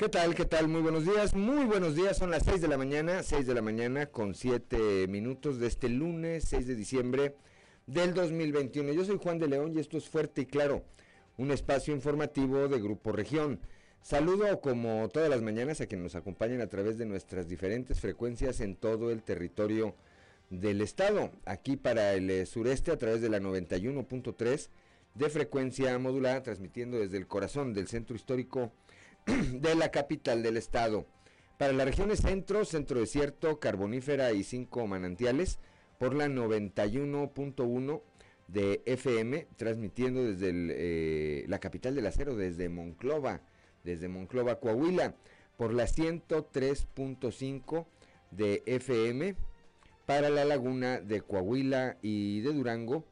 ¿Qué tal? ¿Qué tal? Muy buenos días. Muy buenos días. Son las 6 de la mañana, 6 de la mañana con 7 minutos de este lunes 6 de diciembre del 2021. Yo soy Juan de León y esto es Fuerte y Claro, un espacio informativo de Grupo Región. Saludo como todas las mañanas a quienes nos acompañan a través de nuestras diferentes frecuencias en todo el territorio del estado. Aquí para el eh, sureste a través de la 91.3 de frecuencia modulada, transmitiendo desde el corazón del centro histórico de la capital del estado. Para las regiones centro, centro desierto, carbonífera y cinco manantiales, por la 91.1 de FM, transmitiendo desde eh, la capital del acero, desde Monclova, desde Monclova, Coahuila, por la 103.5 de FM, para la laguna de Coahuila y de Durango,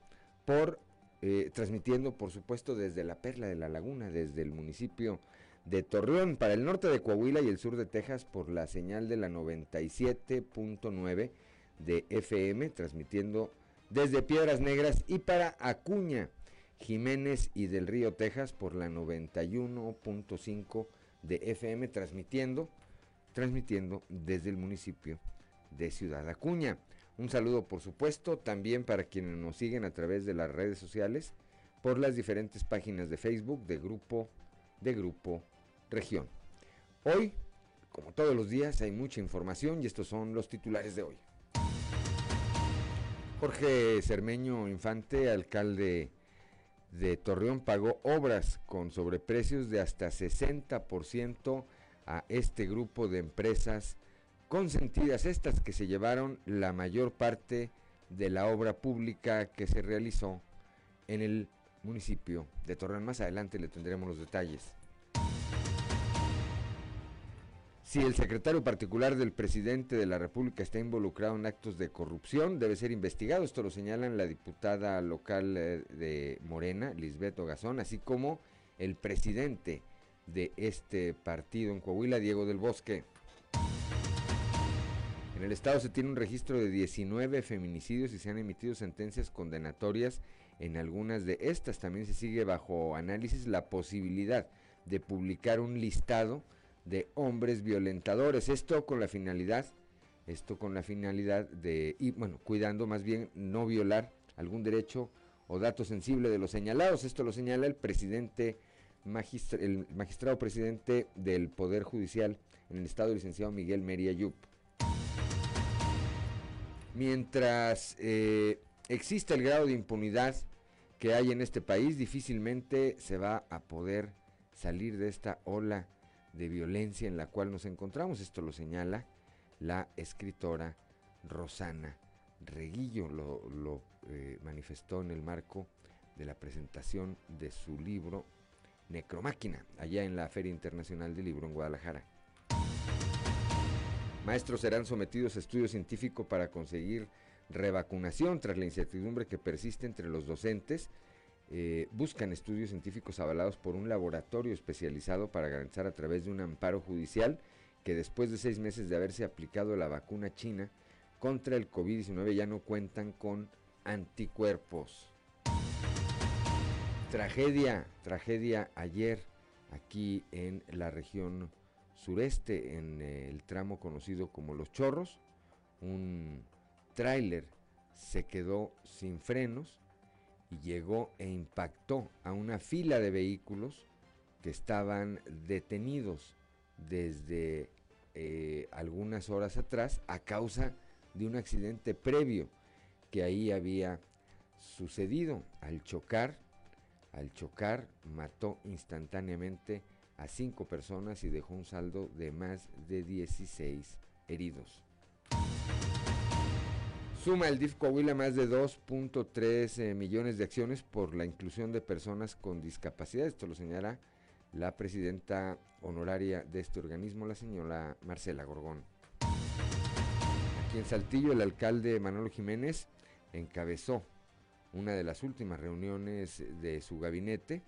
por eh, transmitiendo por supuesto desde la Perla de la Laguna, desde el municipio de Torreón para el norte de Coahuila y el sur de Texas por la señal de la 97.9 de FM, transmitiendo desde Piedras Negras y para Acuña, Jiménez y del Río Texas por la 91.5 de FM, transmitiendo, transmitiendo desde el municipio de Ciudad Acuña. Un saludo por supuesto también para quienes nos siguen a través de las redes sociales por las diferentes páginas de Facebook de Grupo de Grupo región. Hoy, como todos los días, hay mucha información y estos son los titulares de hoy. Jorge Cermeño Infante, alcalde de Torreón, pagó obras con sobreprecios de hasta 60% a este grupo de empresas consentidas, estas que se llevaron la mayor parte de la obra pública que se realizó en el municipio de Torreón. Más adelante le tendremos los detalles. Si el secretario particular del presidente de la República está involucrado en actos de corrupción, debe ser investigado. Esto lo señalan la diputada local eh, de Morena, Lisbeth Ogazón, así como el presidente de este partido en Coahuila, Diego del Bosque. En el estado se tiene un registro de 19 feminicidios y se han emitido sentencias condenatorias en algunas de estas. También se sigue bajo análisis la posibilidad de publicar un listado de hombres violentadores. Esto con la finalidad, esto con la finalidad de, y bueno, cuidando más bien no violar algún derecho o dato sensible de los señalados. Esto lo señala el presidente, el magistrado presidente del Poder Judicial en el Estado, licenciado Miguel Meria Yup. Mientras eh, exista el grado de impunidad que hay en este país, difícilmente se va a poder salir de esta ola de violencia en la cual nos encontramos. Esto lo señala la escritora Rosana Reguillo, lo, eh, manifestó en el marco de la presentación de su libro Necromáquina, allá en la Feria Internacional del Libro en Guadalajara. Maestros serán sometidos a estudio científico para conseguir revacunación tras la incertidumbre que persiste entre los docentes eh, buscan estudios científicos avalados por un laboratorio especializado para garantizar a través de un amparo judicial que después de seis meses de haberse aplicado la vacuna china contra el COVID-19 ya no cuentan con anticuerpos. Tragedia, tragedia ayer aquí en la región sureste, en el tramo conocido como Los Chorros. Un tráiler se quedó sin frenos y llegó e impactó a una fila de vehículos que estaban detenidos desde eh, algunas horas atrás a causa de un accidente previo que ahí había sucedido. Al chocar, al chocar mató instantáneamente a cinco personas y dejó un saldo de más de 16 heridos. Suma el DIF Coahuila más de 2.3 eh, millones de acciones por la inclusión de personas con discapacidad. Esto lo señala la presidenta honoraria de este organismo, la señora Marcela Gorgón. Aquí en Saltillo, el alcalde Manolo Jiménez encabezó una de las últimas reuniones de su gabinete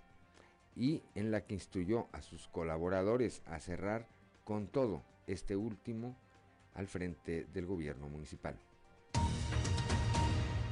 y en la que instruyó a sus colaboradores a cerrar con todo este último al frente del gobierno municipal.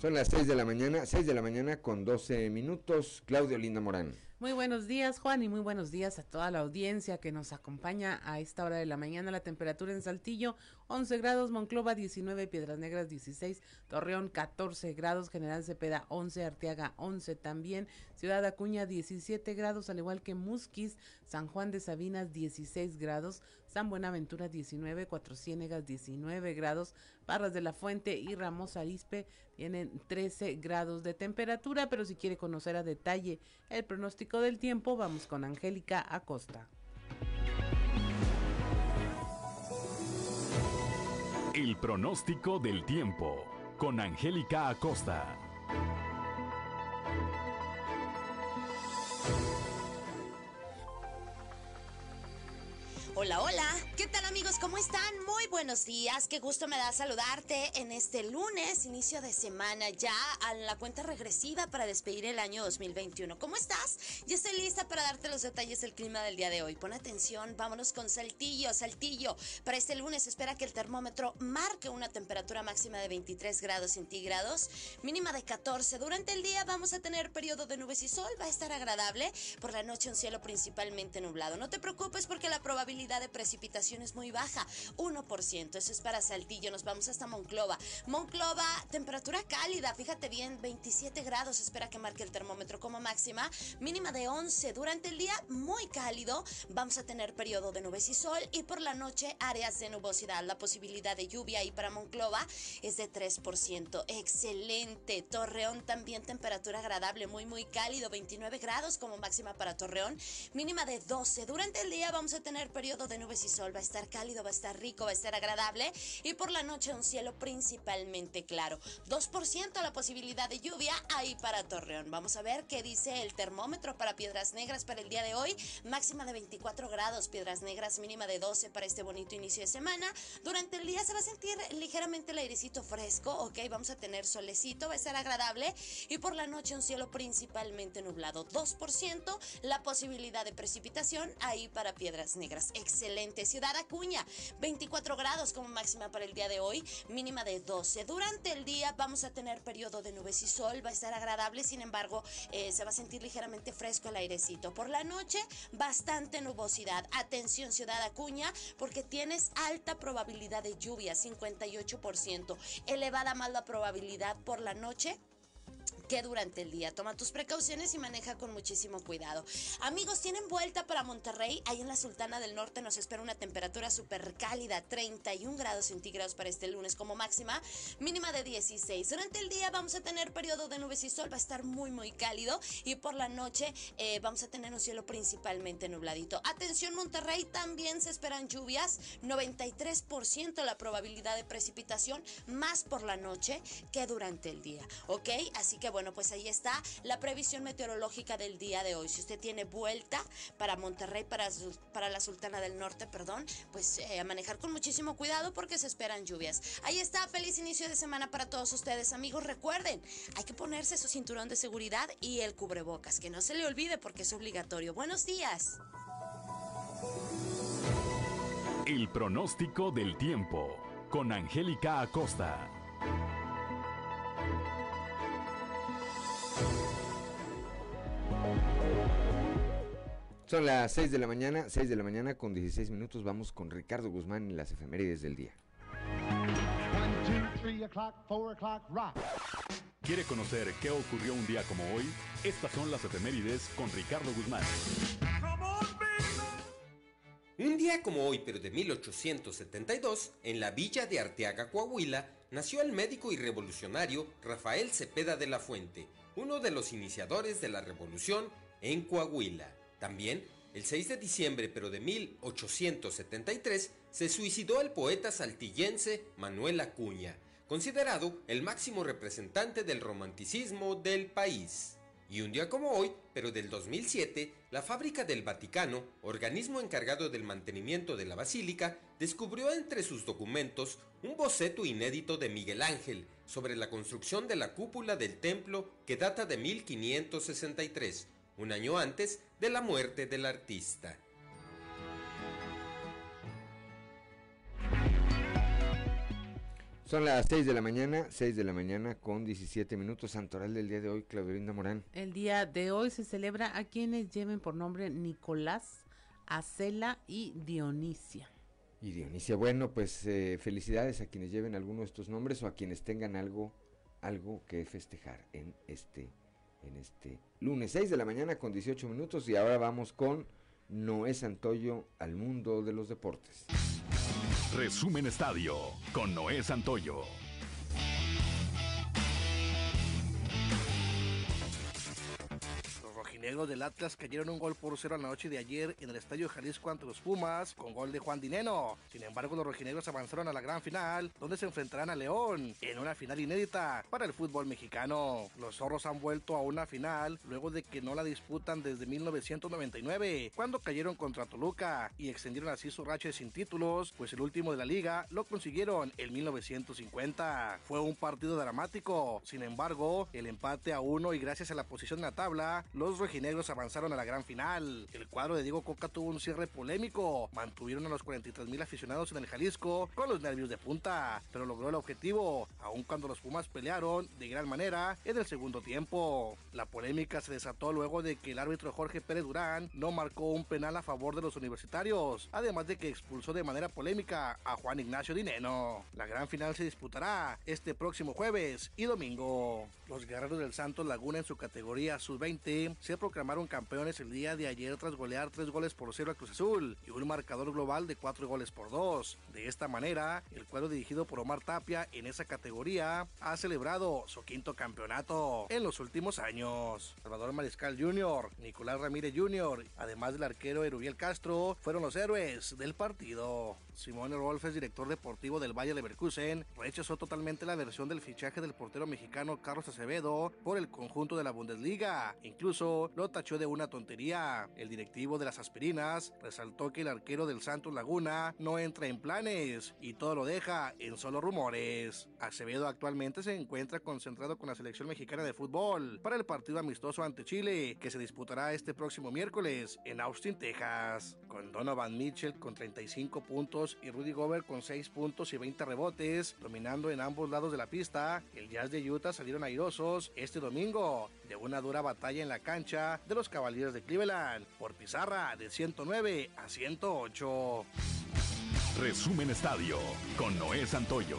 Son las 6 de la mañana, 6 de la mañana con 12 minutos. Claudio Linda Morán. Muy buenos días, Juan, y muy buenos días a toda la audiencia que nos acompaña a esta hora de la mañana. La temperatura en Saltillo, 11 grados, Monclova 19, Piedras Negras 16, Torreón 14 grados, General Cepeda 11, Arteaga 11 también, Ciudad Acuña 17 grados, al igual que Musquis, San Juan de Sabinas 16 grados, Buenaventura 19, Cuatro Ciénegas 19 grados, Parras de la Fuente y Ramos Arispe tienen 13 grados de temperatura, pero si quiere conocer a detalle el pronóstico del tiempo, vamos con Angélica Acosta. El pronóstico del tiempo con Angélica Acosta. Hola, hola. ¿Qué tal amigos? ¿Cómo están? Muy buenos días. Qué gusto me da saludarte en este lunes, inicio de semana, ya a la cuenta regresiva para despedir el año 2021. ¿Cómo estás? Ya estoy lista para darte los detalles del clima del día de hoy. Pon atención, vámonos con Saltillo, Saltillo. Para este lunes espera que el termómetro marque una temperatura máxima de 23 grados centígrados, mínima de 14. Durante el día vamos a tener periodo de nubes y sol, va a estar agradable. Por la noche un cielo principalmente nublado. No te preocupes porque la probabilidad de precipitación es muy baja, 1%. Eso es para Saltillo. Nos vamos hasta Monclova. Monclova, temperatura cálida, fíjate bien, 27 grados. Espera que marque el termómetro como máxima, mínima de 11. Durante el día, muy cálido. Vamos a tener periodo de nubes y sol y por la noche, áreas de nubosidad. La posibilidad de lluvia ahí para Monclova es de 3%. Excelente. Torreón también temperatura agradable, muy, muy cálido, 29 grados como máxima para Torreón, mínima de 12. Durante el día vamos a tener periodo de nubes y sol, estar cálido, va a estar rico, va a estar agradable y por la noche un cielo principalmente claro. 2% la posibilidad de lluvia ahí para Torreón. Vamos a ver qué dice el termómetro para Piedras Negras para el día de hoy. Máxima de 24 grados, Piedras Negras mínima de 12 para este bonito inicio de semana. Durante el día se va a sentir ligeramente el airecito fresco, ok, vamos a tener solecito, va a estar agradable y por la noche un cielo principalmente nublado. 2% la posibilidad de precipitación ahí para Piedras Negras excelente. Ciudad Acuña, 24 grados como máxima para el día de hoy, mínima de 12. Durante el día vamos a tener periodo de nubes y sol, va a estar agradable, sin embargo, eh, se va a sentir ligeramente fresco el airecito. Por la noche, bastante nubosidad. Atención, Ciudad Acuña, porque tienes alta probabilidad de lluvia, 58%. Elevada más la probabilidad por la noche que durante el día. Toma tus precauciones y maneja con muchísimo cuidado. Amigos, tienen vuelta para Monterrey. Ahí en la Sultana del Norte nos espera una temperatura súper cálida, 31 grados centígrados para este lunes como máxima, mínima de 16. Durante el día vamos a tener periodo de nubes y sol, va a estar muy, muy cálido. Y por la noche eh, vamos a tener un cielo principalmente nubladito. Atención, Monterrey, también se esperan lluvias, 93% la probabilidad de precipitación, más por la noche que durante el día. ¿Ok? Así que bueno, pues ahí está la previsión meteorológica del día de hoy. Si usted tiene vuelta para Monterrey, para, para la Sultana del Norte, perdón, pues eh, a manejar con muchísimo cuidado porque se esperan lluvias. Ahí está, feliz inicio de semana para todos ustedes, amigos. Recuerden, hay que ponerse su cinturón de seguridad y el cubrebocas, que no se le olvide porque es obligatorio. Buenos días. El pronóstico del tiempo con Angélica Acosta. Son las 6 de la mañana, 6 de la mañana con 16 minutos. Vamos con Ricardo Guzmán en las efemérides del día. ¿Quiere conocer qué ocurrió un día como hoy? Estas son las efemérides con Ricardo Guzmán. Un día como hoy, pero de 1872, en la villa de Arteaga, Coahuila, nació el médico y revolucionario Rafael Cepeda de la Fuente, uno de los iniciadores de la revolución en Coahuila. También, el 6 de diciembre pero de 1873, se suicidó el poeta saltillense Manuel Acuña, considerado el máximo representante del romanticismo del país. Y un día como hoy, pero del 2007, la Fábrica del Vaticano, organismo encargado del mantenimiento de la basílica, descubrió entre sus documentos un boceto inédito de Miguel Ángel sobre la construcción de la cúpula del templo que data de 1563, un año antes de la muerte del artista. Son las 6 de la mañana, 6 de la mañana con 17 minutos. Santoral del día de hoy, Claudia Morán. El día de hoy se celebra a quienes lleven por nombre Nicolás, Acela y Dionisia. Y Dionisia, bueno, pues eh, felicidades a quienes lleven alguno de estos nombres o a quienes tengan algo, algo que festejar en este, en este lunes 6 de la mañana con 18 minutos y ahora vamos con Noé Santoyo al mundo de los deportes. Resumen Estadio con Noé Santoyo. Del Atlas cayeron un gol por cero la noche de ayer en el Estadio Jalisco ante los Pumas con gol de Juan Dineno. Sin embargo, los rojinegros avanzaron a la gran final donde se enfrentarán a León en una final inédita para el fútbol mexicano. Los zorros han vuelto a una final luego de que no la disputan desde 1999 cuando cayeron contra Toluca y extendieron así su racha sin títulos, pues el último de la liga lo consiguieron en 1950. Fue un partido dramático. Sin embargo, el empate a uno y gracias a la posición en la tabla, los rojinegros avanzaron a la gran final. El cuadro de Diego Coca tuvo un cierre polémico. Mantuvieron a los 43 mil aficionados en el Jalisco con los nervios de punta, pero logró el objetivo, aun cuando los Pumas pelearon de gran manera en el segundo tiempo. La polémica se desató luego de que el árbitro Jorge Pérez Durán no marcó un penal a favor de los universitarios, además de que expulsó de manera polémica a Juan Ignacio Dineno. La gran final se disputará este próximo jueves y domingo. Los guerreros del Santos Laguna en su categoría sub-20 se proclamaron campeones el día de ayer tras golear 3 goles por 0 a Cruz Azul y un marcador global de 4 goles por 2. De esta manera, el cuadro dirigido por Omar Tapia en esa categoría ha celebrado su quinto campeonato en los últimos años. Salvador Mariscal Jr., Nicolás Ramírez Jr., además del arquero Erubiel Castro, fueron los héroes del partido. Simone Rolfes, director deportivo del Valle Leverkusen, rechazó totalmente la versión del fichaje del portero mexicano Carlos Acevedo por el conjunto de la Bundesliga. Incluso lo tachó de una tontería. El directivo de las aspirinas resaltó que el arquero del Santos Laguna no entra en planes y todo lo deja en solo rumores. Acevedo actualmente se encuentra concentrado con la selección mexicana de fútbol para el partido amistoso ante Chile que se disputará este próximo miércoles en Austin, Texas. Con Donovan Mitchell con 35 puntos y Rudy Gobert con 6 puntos y 20 rebotes, dominando en ambos lados de la pista, el Jazz de Utah salieron airosos este domingo de una dura batalla en la cancha de los Cavaliers de Cleveland por pizarra de 109 a 108. Resumen Estadio con Noé Santoyo.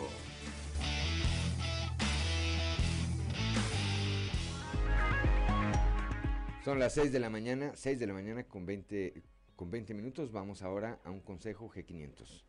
Son las 6 de la mañana, 6 de la mañana con 20, con 20 minutos. Vamos ahora a un consejo G500.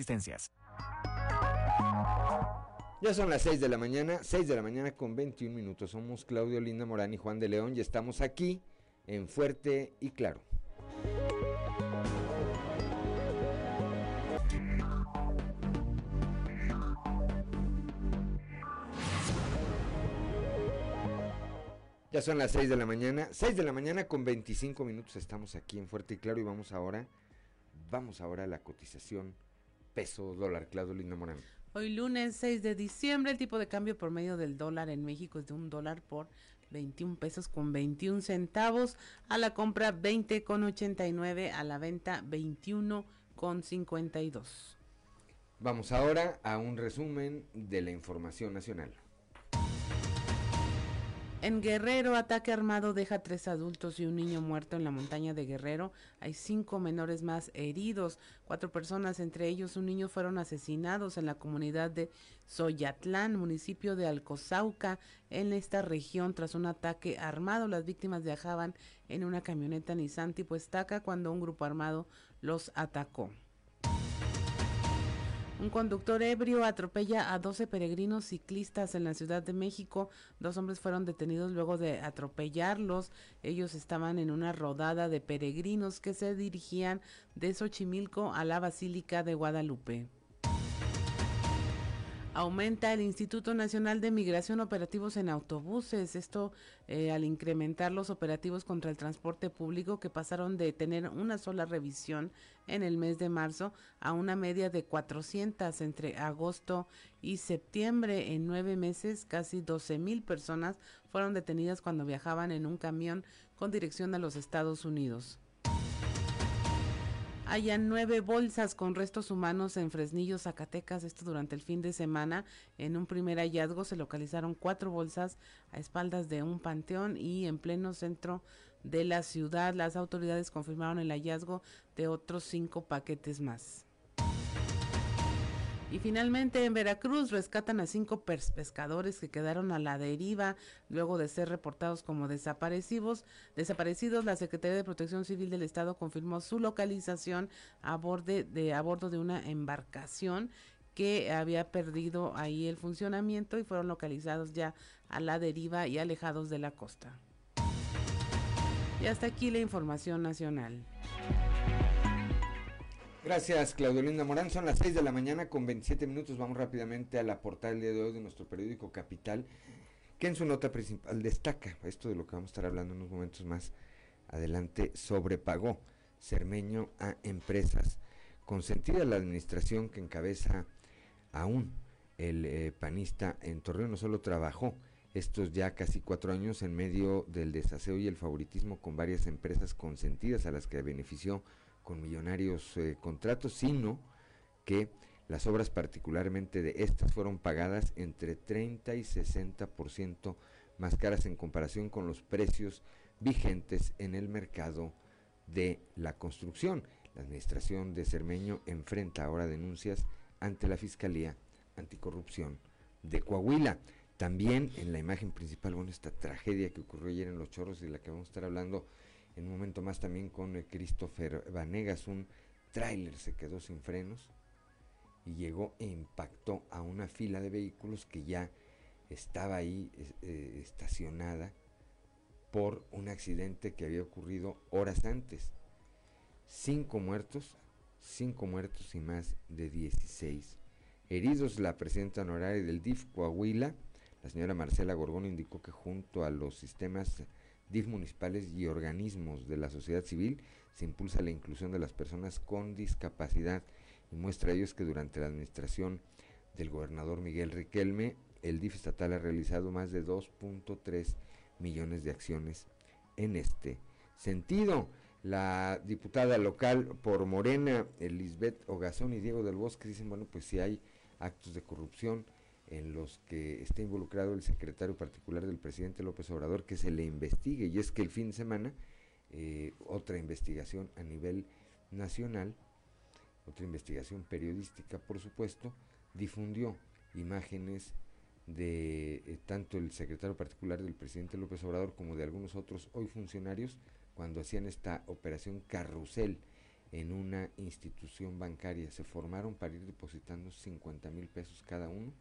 existencias. Ya son las 6 de la mañana, 6 de la mañana con 21 minutos. Somos Claudio Linda Morán y Juan de León y estamos aquí en Fuerte y Claro. Ya son las 6 de la mañana, 6 de la mañana con 25 minutos estamos aquí en Fuerte y Claro y vamos ahora, vamos ahora a la cotización peso dólar, Claudio Linda Morán. Hoy lunes 6 de diciembre el tipo de cambio por medio del dólar en México es de un dólar por 21 pesos con 21 centavos, a la compra 20 con 89, a la venta 21 con 52. Vamos ahora a un resumen de la información nacional. En Guerrero, ataque armado deja tres adultos y un niño muerto en la montaña de Guerrero. Hay cinco menores más heridos. Cuatro personas, entre ellos un niño, fueron asesinados en la comunidad de Soyatlán, municipio de Alcozauca, en esta región, tras un ataque armado. Las víctimas viajaban en una camioneta Nissan tipo estaca cuando un grupo armado los atacó. Un conductor ebrio atropella a 12 peregrinos ciclistas en la Ciudad de México. Dos hombres fueron detenidos luego de atropellarlos. Ellos estaban en una rodada de peregrinos que se dirigían de Xochimilco a la Basílica de Guadalupe. Aumenta el Instituto Nacional de Migración operativos en autobuses, esto eh, al incrementar los operativos contra el transporte público que pasaron de tener una sola revisión en el mes de marzo a una media de 400 entre agosto y septiembre. En nueve meses, casi 12 mil personas fueron detenidas cuando viajaban en un camión con dirección a los Estados Unidos hayan nueve bolsas con restos humanos en Fresnillo, Zacatecas. Esto durante el fin de semana. En un primer hallazgo se localizaron cuatro bolsas a espaldas de un panteón y en pleno centro de la ciudad. Las autoridades confirmaron el hallazgo de otros cinco paquetes más. Y finalmente en Veracruz rescatan a cinco pescadores que quedaron a la deriva luego de ser reportados como desaparecidos. Desaparecidos, la Secretaría de Protección Civil del Estado confirmó su localización a, de, a bordo de una embarcación que había perdido ahí el funcionamiento y fueron localizados ya a la deriva y alejados de la costa. Y hasta aquí la información nacional. Gracias, Claudio Linda Morán. Son las 6 de la mañana con 27 minutos. Vamos rápidamente a la portada de hoy de nuestro periódico Capital, que en su nota principal destaca esto de lo que vamos a estar hablando en unos momentos más adelante. Sobrepagó Cermeño a empresas. Consentida la administración que encabeza aún el eh, panista en Torreón, no solo trabajó estos ya casi cuatro años en medio del desaseo y el favoritismo con varias empresas consentidas a las que benefició con millonarios eh, contratos, sino que las obras particularmente de estas fueron pagadas entre 30 y 60% más caras en comparación con los precios vigentes en el mercado de la construcción. La administración de Cermeño enfrenta ahora denuncias ante la Fiscalía Anticorrupción de Coahuila. También en la imagen principal, bueno, esta tragedia que ocurrió ayer en Los Chorros y de la que vamos a estar hablando en un momento más también con eh, Christopher Vanegas, un tráiler se quedó sin frenos y llegó e impactó a una fila de vehículos que ya estaba ahí eh, estacionada por un accidente que había ocurrido horas antes. Cinco muertos, cinco muertos y más de 16 heridos. La presidenta honoraria del DIF Coahuila, la señora Marcela Gorgón, indicó que junto a los sistemas DIF municipales y organismos de la sociedad civil, se impulsa la inclusión de las personas con discapacidad y muestra ellos que durante la administración del gobernador Miguel Riquelme, el DIF estatal ha realizado más de 2.3 millones de acciones en este sentido. La diputada local por Morena, Elizabeth Ogazón y Diego del Bosque dicen, bueno, pues si hay actos de corrupción, en los que está involucrado el secretario particular del presidente López Obrador, que se le investigue. Y es que el fin de semana, eh, otra investigación a nivel nacional, otra investigación periodística, por supuesto, difundió imágenes de eh, tanto el secretario particular del presidente López Obrador como de algunos otros hoy funcionarios cuando hacían esta operación carrusel en una institución bancaria. Se formaron para ir depositando 50 mil pesos cada uno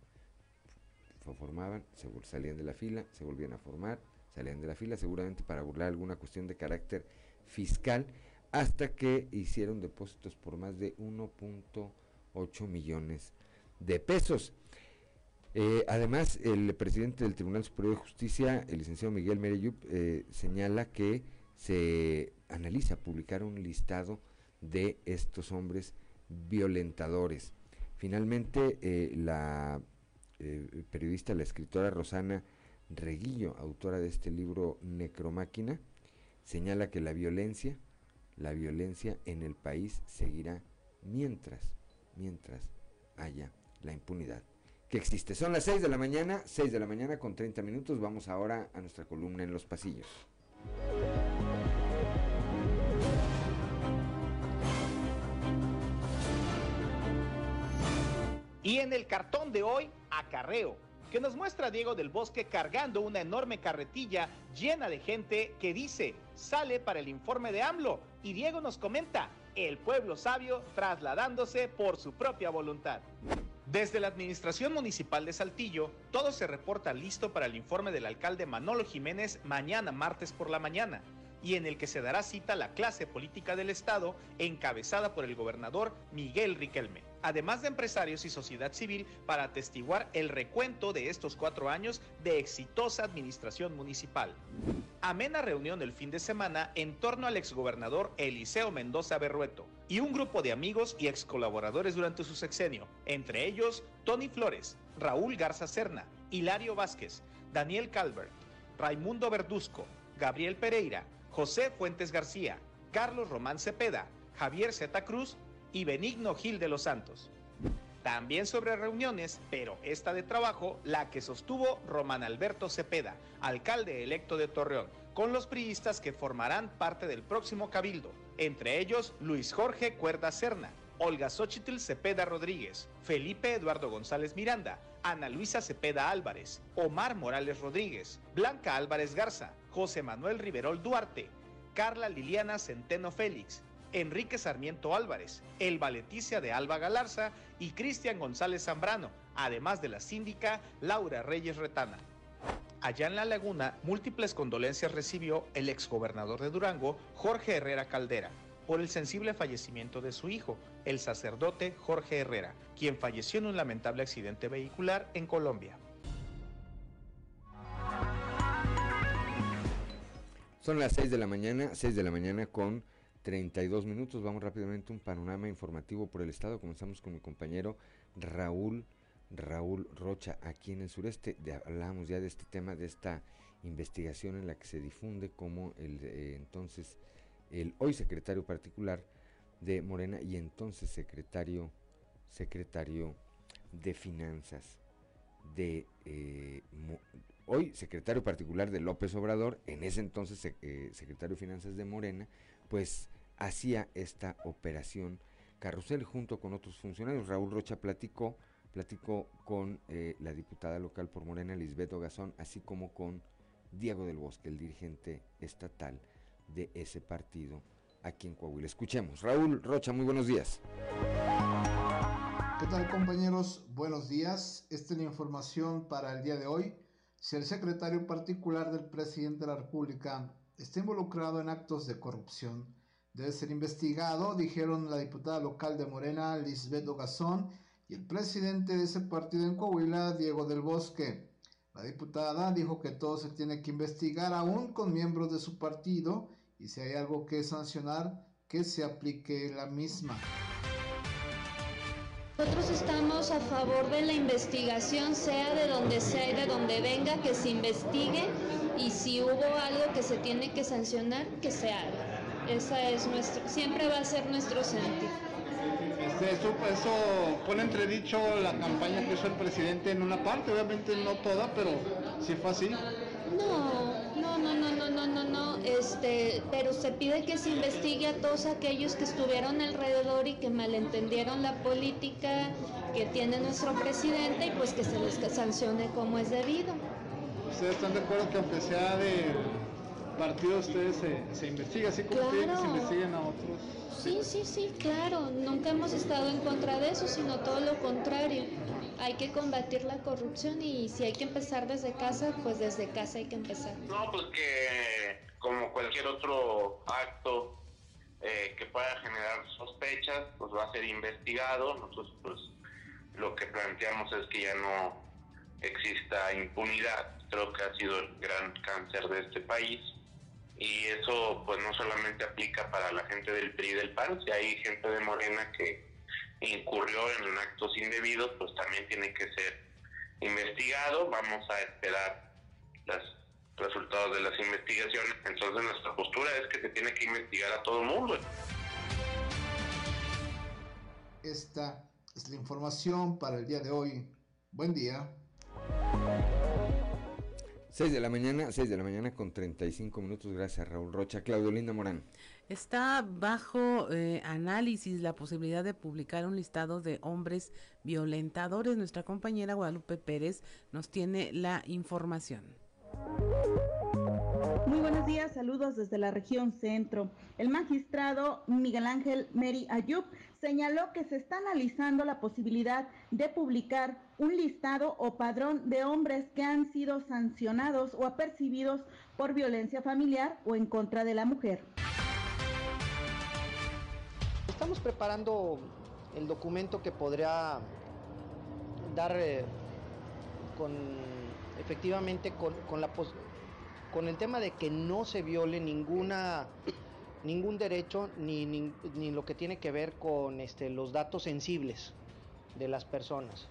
formaban, se salían de la fila, se volvían a formar, salían de la fila, seguramente para burlar alguna cuestión de carácter fiscal, hasta que hicieron depósitos por más de 1.8 millones de pesos. Eh, además, el presidente del Tribunal Superior de Justicia, el licenciado Miguel Mereyup, eh, señala que se analiza publicar un listado de estos hombres violentadores. Finalmente, eh, la eh, periodista, la escritora Rosana Reguillo, autora de este libro Necromáquina, señala que la violencia, la violencia en el país seguirá mientras, mientras haya la impunidad que existe. Son las 6 de la mañana, 6 de la mañana con 30 minutos. Vamos ahora a nuestra columna en los pasillos. Y en el cartón de hoy, acarreo, que nos muestra Diego del Bosque cargando una enorme carretilla llena de gente que dice, sale para el informe de AMLO. Y Diego nos comenta, el pueblo sabio trasladándose por su propia voluntad. Desde la Administración Municipal de Saltillo, todo se reporta listo para el informe del alcalde Manolo Jiménez mañana martes por la mañana y en el que se dará cita la clase política del Estado encabezada por el gobernador Miguel Riquelme, además de empresarios y sociedad civil para atestiguar el recuento de estos cuatro años de exitosa administración municipal. Amena reunión el fin de semana en torno al exgobernador Eliseo Mendoza Berrueto y un grupo de amigos y ex colaboradores durante su sexenio, entre ellos Tony Flores, Raúl Garza Serna, Hilario Vázquez, Daniel Calvert, Raimundo Verduzco, Gabriel Pereira, José Fuentes García, Carlos Román Cepeda, Javier Zeta Cruz y Benigno Gil de los Santos. También sobre reuniones, pero esta de trabajo, la que sostuvo Román Alberto Cepeda, alcalde electo de Torreón, con los priistas que formarán parte del próximo cabildo, entre ellos Luis Jorge Cuerda Serna, Olga Xochitl Cepeda Rodríguez, Felipe Eduardo González Miranda, Ana Luisa Cepeda Álvarez, Omar Morales Rodríguez, Blanca Álvarez Garza, José Manuel Riverol Duarte, Carla Liliana Centeno Félix, Enrique Sarmiento Álvarez, Elba Leticia de Alba Galarza y Cristian González Zambrano, además de la síndica Laura Reyes Retana. Allá en la laguna, múltiples condolencias recibió el exgobernador de Durango, Jorge Herrera Caldera, por el sensible fallecimiento de su hijo, el sacerdote Jorge Herrera, quien falleció en un lamentable accidente vehicular en Colombia. Son las 6 de la mañana, 6 de la mañana con 32 minutos. Vamos rápidamente un panorama informativo por el estado. Comenzamos con mi compañero Raúl Raúl Rocha aquí en el sureste. De, hablamos ya de este tema, de esta investigación en la que se difunde como el eh, entonces el hoy secretario particular de Morena y entonces secretario secretario de finanzas de eh, hoy secretario particular de López Obrador en ese entonces eh, secretario de finanzas de Morena pues hacía esta operación carrusel junto con otros funcionarios Raúl Rocha platicó platicó con eh, la diputada local por Morena Lisbeto Gazón así como con Diego del Bosque el dirigente estatal de ese partido aquí en Coahuila. Escuchemos. Raúl Rocha, muy buenos días. ¿Qué tal compañeros? Buenos días. Esta es la información para el día de hoy. Si el secretario particular del presidente de la República está involucrado en actos de corrupción, debe ser investigado, dijeron la diputada local de Morena, Lisbeth Ogazón, y el presidente de ese partido en Coahuila, Diego del Bosque. La diputada dijo que todo se tiene que investigar aún con miembros de su partido y si hay algo que sancionar, que se aplique la misma. Nosotros estamos a favor de la investigación, sea de donde sea y de donde venga, que se investigue y si hubo algo que se tiene que sancionar, que se haga. Esa es nuestro, siempre va a ser nuestro sentir. Este, eso, eso pone entredicho la campaña que hizo el presidente en una parte, obviamente no toda, pero sí fue así. No, no, no, no, este, pero se pide que se investigue a todos aquellos que estuvieron alrededor y que malentendieron la política que tiene nuestro presidente y pues que se les sancione como es debido. ¿Ustedes están de acuerdo que aunque sea de partido ustedes se, se investiga, así como que se investiguen a otros? Sí, sí, sí, claro, nunca hemos estado en contra de eso, sino todo lo contrario hay que combatir la corrupción y si hay que empezar desde casa, pues desde casa hay que empezar. No, pues que como cualquier otro acto eh, que pueda generar sospechas, pues va a ser investigado. Nosotros pues lo que planteamos es que ya no exista impunidad. Creo que ha sido el gran cáncer de este país. Y eso pues no solamente aplica para la gente del PRI y del PAN, si hay gente de Morena que incurrió en actos indebidos, pues también tiene que ser investigado. Vamos a esperar los resultados de las investigaciones. Entonces nuestra postura es que se tiene que investigar a todo el mundo. Esta es la información para el día de hoy Buen día. 6 de la mañana, 6 de la mañana con 35 minutos. Gracias, Raúl Rocha. Claudio Linda Morán. Está bajo eh, análisis la posibilidad de publicar un listado de hombres violentadores. Nuestra compañera Guadalupe Pérez nos tiene la información. Muy buenos días, saludos desde la región centro. El magistrado Miguel Ángel Meri Ayub señaló que se está analizando la posibilidad de publicar un listado o padrón de hombres que han sido sancionados o apercibidos por violencia familiar o en contra de la mujer. Estamos preparando el documento que podría dar eh, efectivamente con, con la con el tema de que no se viole ninguna ningún derecho ni, ni, lo que tiene que ver con este, los datos sensibles de las personas.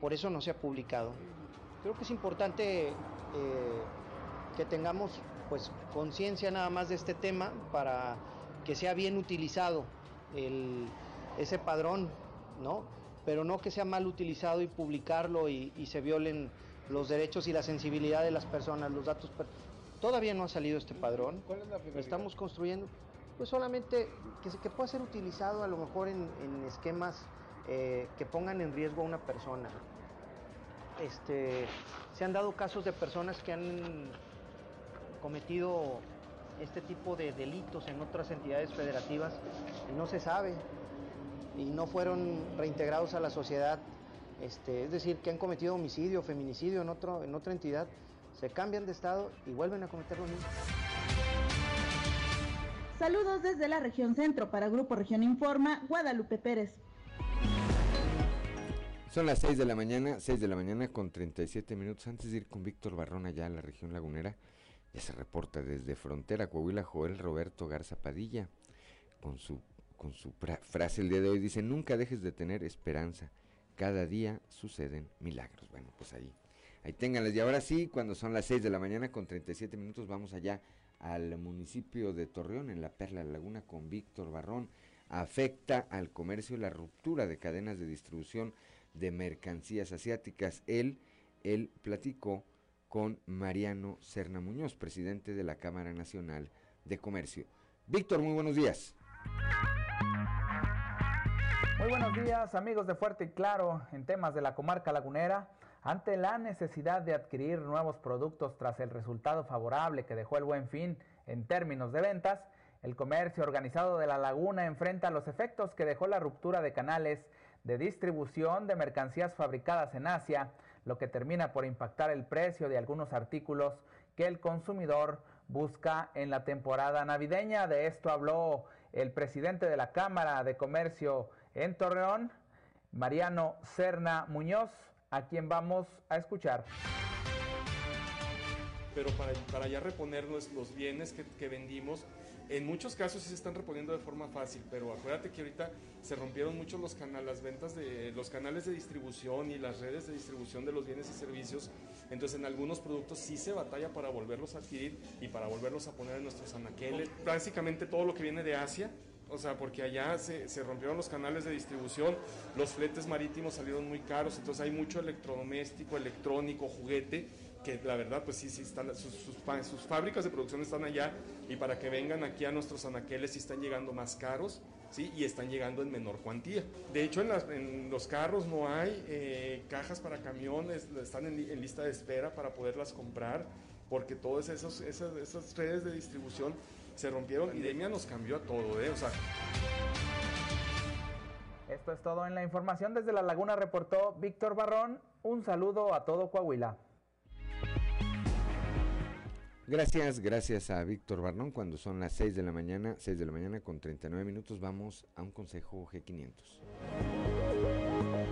Por eso no se ha publicado. Creo que es importante eh, que tengamos pues conciencia nada más de este tema para que sea bien utilizado el, ese padrón, ¿no? Pero no que sea mal utilizado y publicarlo y, y se violen los derechos y la sensibilidad de las personas, los datos Todavía no ha salido este padrón. ¿Cuál es la Lo estamos construyendo. Pues solamente que, que pueda ser utilizado a lo mejor en, esquemas eh, que pongan en riesgo a una persona. Este, se han dado casos de personas que han cometido este tipo de delitos en otras entidades federativas y no se sabe y no fueron reintegrados a la sociedad. Este, es decir, que han cometido homicidio, feminicidio en, otro, en otra entidad se cambian de estado y vuelven a cometer lo mismo. Saludos desde la región centro para Grupo Región Informa, Guadalupe Pérez. Son las 6 de la mañana, 6 de la mañana con 37 minutos. Antes de ir con Víctor Barrón allá a la región lagunera, ya se reporta desde Frontera, Coahuila, Joel Roberto Garza Padilla, con su, con su frase el día de hoy, dice, nunca dejes de tener esperanza, cada día suceden milagros. Bueno, pues ahí Ahí ténganles. Y ahora sí, cuando son las 6 de la mañana con 37 minutos, vamos allá al municipio de Torreón, en la Perla Laguna, con Víctor Barrón. Afecta al comercio la ruptura de cadenas de distribución de mercancías asiáticas. Él, él platicó con Mariano Serna Muñoz, presidente de la Cámara Nacional de Comercio. Víctor, muy buenos días. Muy buenos días, amigos de Fuerte y Claro, en temas de la comarca lagunera. Ante la necesidad de adquirir nuevos productos tras el resultado favorable que dejó el buen fin en términos de ventas, el comercio organizado de la laguna enfrenta los efectos que dejó la ruptura de canales de distribución de mercancías fabricadas en Asia, lo que termina por impactar el precio de algunos artículos que el consumidor busca en la temporada navideña. De esto habló el presidente de la Cámara de Comercio en Torreón, Mariano Serna Muñoz a quien vamos a escuchar. Pero para, para ya reponer los bienes que, que vendimos, en muchos casos sí se están reponiendo de forma fácil, pero acuérdate que ahorita se rompieron mucho los canales, las ventas de los canales de distribución y las redes de distribución de los bienes y servicios. Entonces en algunos productos sí se batalla para volverlos a adquirir y para volverlos a poner en nuestros anaqueles. Básicamente todo lo que viene de Asia o sea, porque allá se, rompieron los canales de distribución, los fletes marítimos salieron muy caros, entonces hay mucho electrodoméstico, electrónico, juguete, que la verdad, pues sí, sí están, sus, sus, fábricas de producción están allá y para que vengan aquí a nuestros anaqueles sí están llegando más caros. ¿Sí? y están llegando en menor cuantía. De hecho, en, los carros no hay eh, cajas para camiones, están en, lista de espera para poderlas comprar, porque todas esos, esas, esas redes de distribución se rompieron y Demia nos cambió a todo, ¿eh? O sea. Esto es todo en la información. Desde La Laguna reportó Víctor Barrón. Un saludo a todo Coahuila. Gracias, gracias a Víctor Barrón. Cuando son las 6 de la mañana, 6 de la mañana con 39 minutos, vamos a un consejo G500.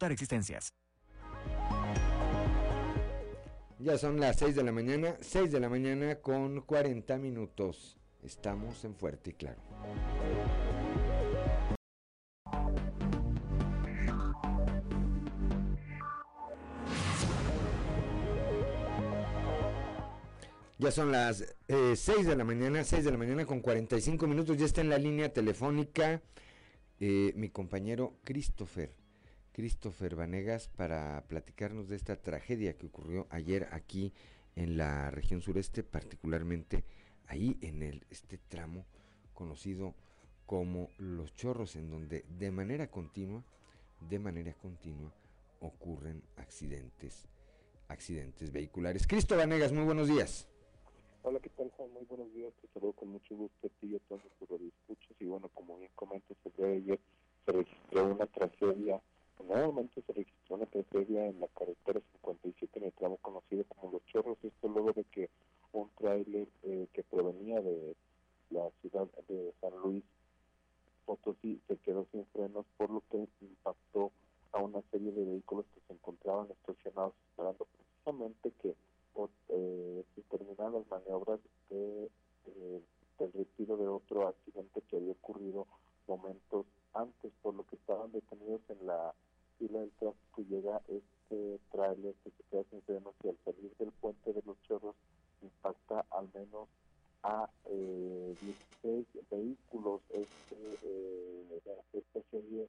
agotar existencias. Ya son las 6 de la mañana, 6 de la mañana con 40 minutos. Estamos en Fuerte y Claro. Ya son las eh, 6 de la mañana, 6 de la mañana con 45 minutos. Ya está en la línea telefónica eh, mi compañero Christopher. Christopher Vanegas para platicarnos de esta tragedia que ocurrió ayer aquí en la región sureste, particularmente ahí en el, este tramo conocido como Los Chorros, en donde de manera continua, de manera continua ocurren accidentes, accidentes vehiculares. Cristo Vanegas, muy buenos días. Hola, ¿qué tal Juan? Muy buenos días, te saludo con mucho gusto a ti y a todos los escuchas y bueno, como bien comentas, el día de ayer se registró una tragedia nuevamente se registró una tragedia en la carretera 57 en el tramo conocido como Los Chorros, esto luego de que un tráiler eh, que provenía de la ciudad de San Luis Potosí se quedó sin frenos, por lo que impactó a una serie de vehículos que se encontraban estacionados esperando precisamente que eh, se terminaran las maniobras de, eh, del retiro de otro accidente que había ocurrido momentos antes, por lo que estaban detenidos en la fila del tráfico llega este tráiler que se queda sin frenos y al salir del puente de los chorros impacta al menos a eh, 16 vehículos. Este, eh, esta serie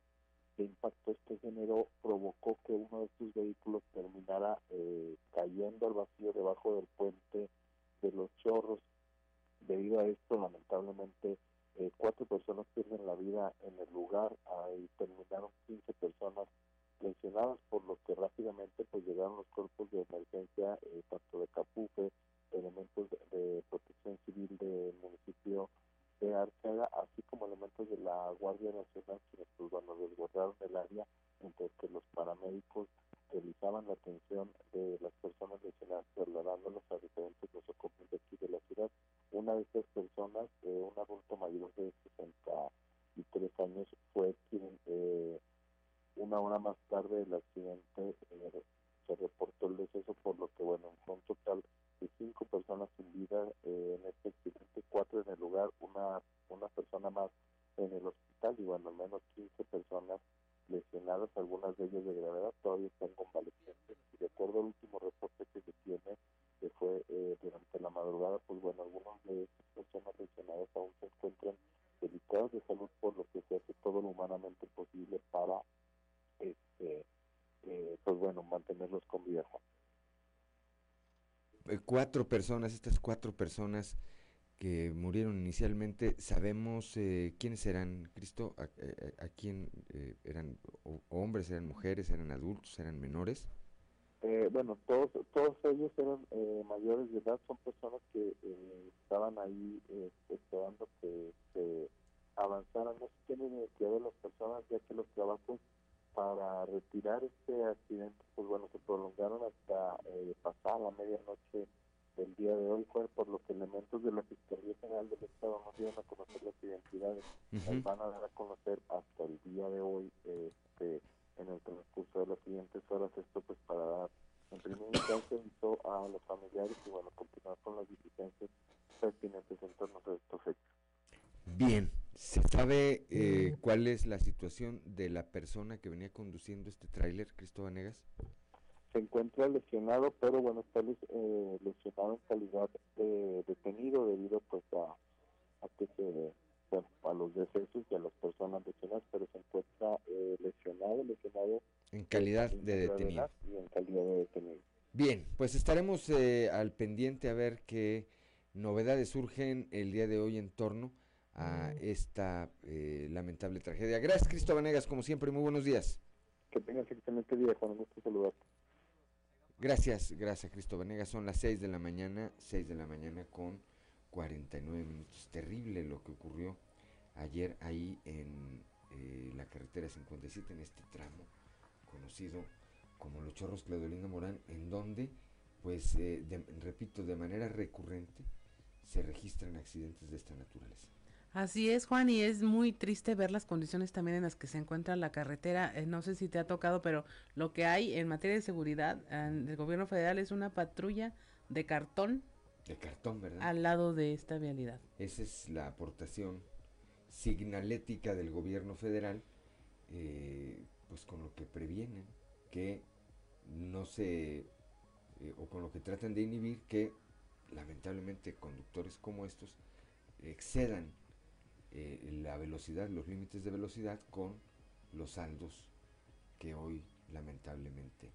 de impacto este género provocó que uno de estos vehículos terminara eh, cayendo al vacío debajo del puente de los chorros. Debido a esto, lamentablemente, eh, cuatro personas pierden la vida en el lugar y terminaron 15 personas lesionadas, por lo que rápidamente pues llegaron los cuerpos de emergencia, eh, tanto de Capufe, elementos de, protección civil del municipio de Arteaga, así como elementos de la Guardia Nacional, quienes pues bueno, el área, entre que los paramédicos realizaban la atención de las personas lesionadas, trasladándolos a diferentes nosocomios de aquí de la ciudad. Una de estas personas, eh, un adulto mayor de 63 años, fue quien eh, una hora más tarde el accidente eh, se reportó el deceso, por lo que, bueno, fue un total de cinco personas sin vida eh, en este accidente, cuatro en el lugar, una, una persona más en el hospital y, bueno, al menos 15 personas lesionadas, algunas de ellas de gravedad, todavía están convalecientes. Y de acuerdo al último reporte que se tiene, que fue eh, durante la madrugada, pues bueno, algunas de estas personas lesionadas aún se encuentran delicadas de salud, por lo que se hace todo lo humanamente posible para este, eh, pues bueno, mantenerlos con vida. Eh, cuatro personas, estas cuatro personas que murieron inicialmente, ¿sabemos eh, quiénes eran, Cristo? ¿A, a, quién eran hombres, eran mujeres, eran adultos, eran menores? bueno, todos todos ellos eran mayores de edad, son personas que estaban ahí esperando que se avanzaran. No se tiene identidad de las personas, ya que los trabajos para retirar este accidente, pues bueno, se prolongaron hasta eh, pasada la medianoche del día de hoy, fue por lo que elementos de la Fiscalía General del Estado no dieron a conocer las identidades, van a dar a conocer hasta el día de hoy, este, en el transcurso de las siguientes horas, esto pues para dar, en primer instancia, a los familiares y bueno, continuar con las diligencias pertinentes en torno a estos hechos. Bien, ¿se sabe eh, cuál es la situación de la persona que venía conduciendo este tráiler, Cristóbal Negas? Se encuentra lesionado, pero bueno, está eh, lesionado en calidad de detenido debido pues a, a que se a los decesos y a las personas lesionadas, pero se encuentra eh, lesionado, lesionado en calidad de detenido. Y en calidad de detenido. Bien, pues estaremos eh, al pendiente a ver qué novedades surgen el día de hoy en torno a esta eh, lamentable tragedia. Gracias, Cristo Vanegas, como siempre, muy buenos días. Que tengas excelente día, Juan, gusto saludarte. Gracias, gracias, Cristo Vanegas. Son las 6 de la mañana, 6 de la mañana con 49 minutos. Terrible lo que ocurrió ayer ahí en eh, la carretera 57, en este tramo conocido como Los Chorros Claudelina Morán, en donde, pues, eh, repito, de manera recurrente se registran accidentes de esta naturaleza. Así es, Juan, y es muy triste ver las condiciones también en las que se encuentra la carretera. Eh, no sé si te ha tocado, pero lo que hay en materia de seguridad del gobierno federal es una patrulla de cartón. De cartón, ¿verdad? Al lado de esta vialidad. Esa es la aportación signalética del gobierno federal, eh, pues con lo que previenen que no se, eh, o con lo que tratan de inhibir que lamentablemente conductores como estos excedan eh, la velocidad, los límites de velocidad con los saldos que hoy lamentablemente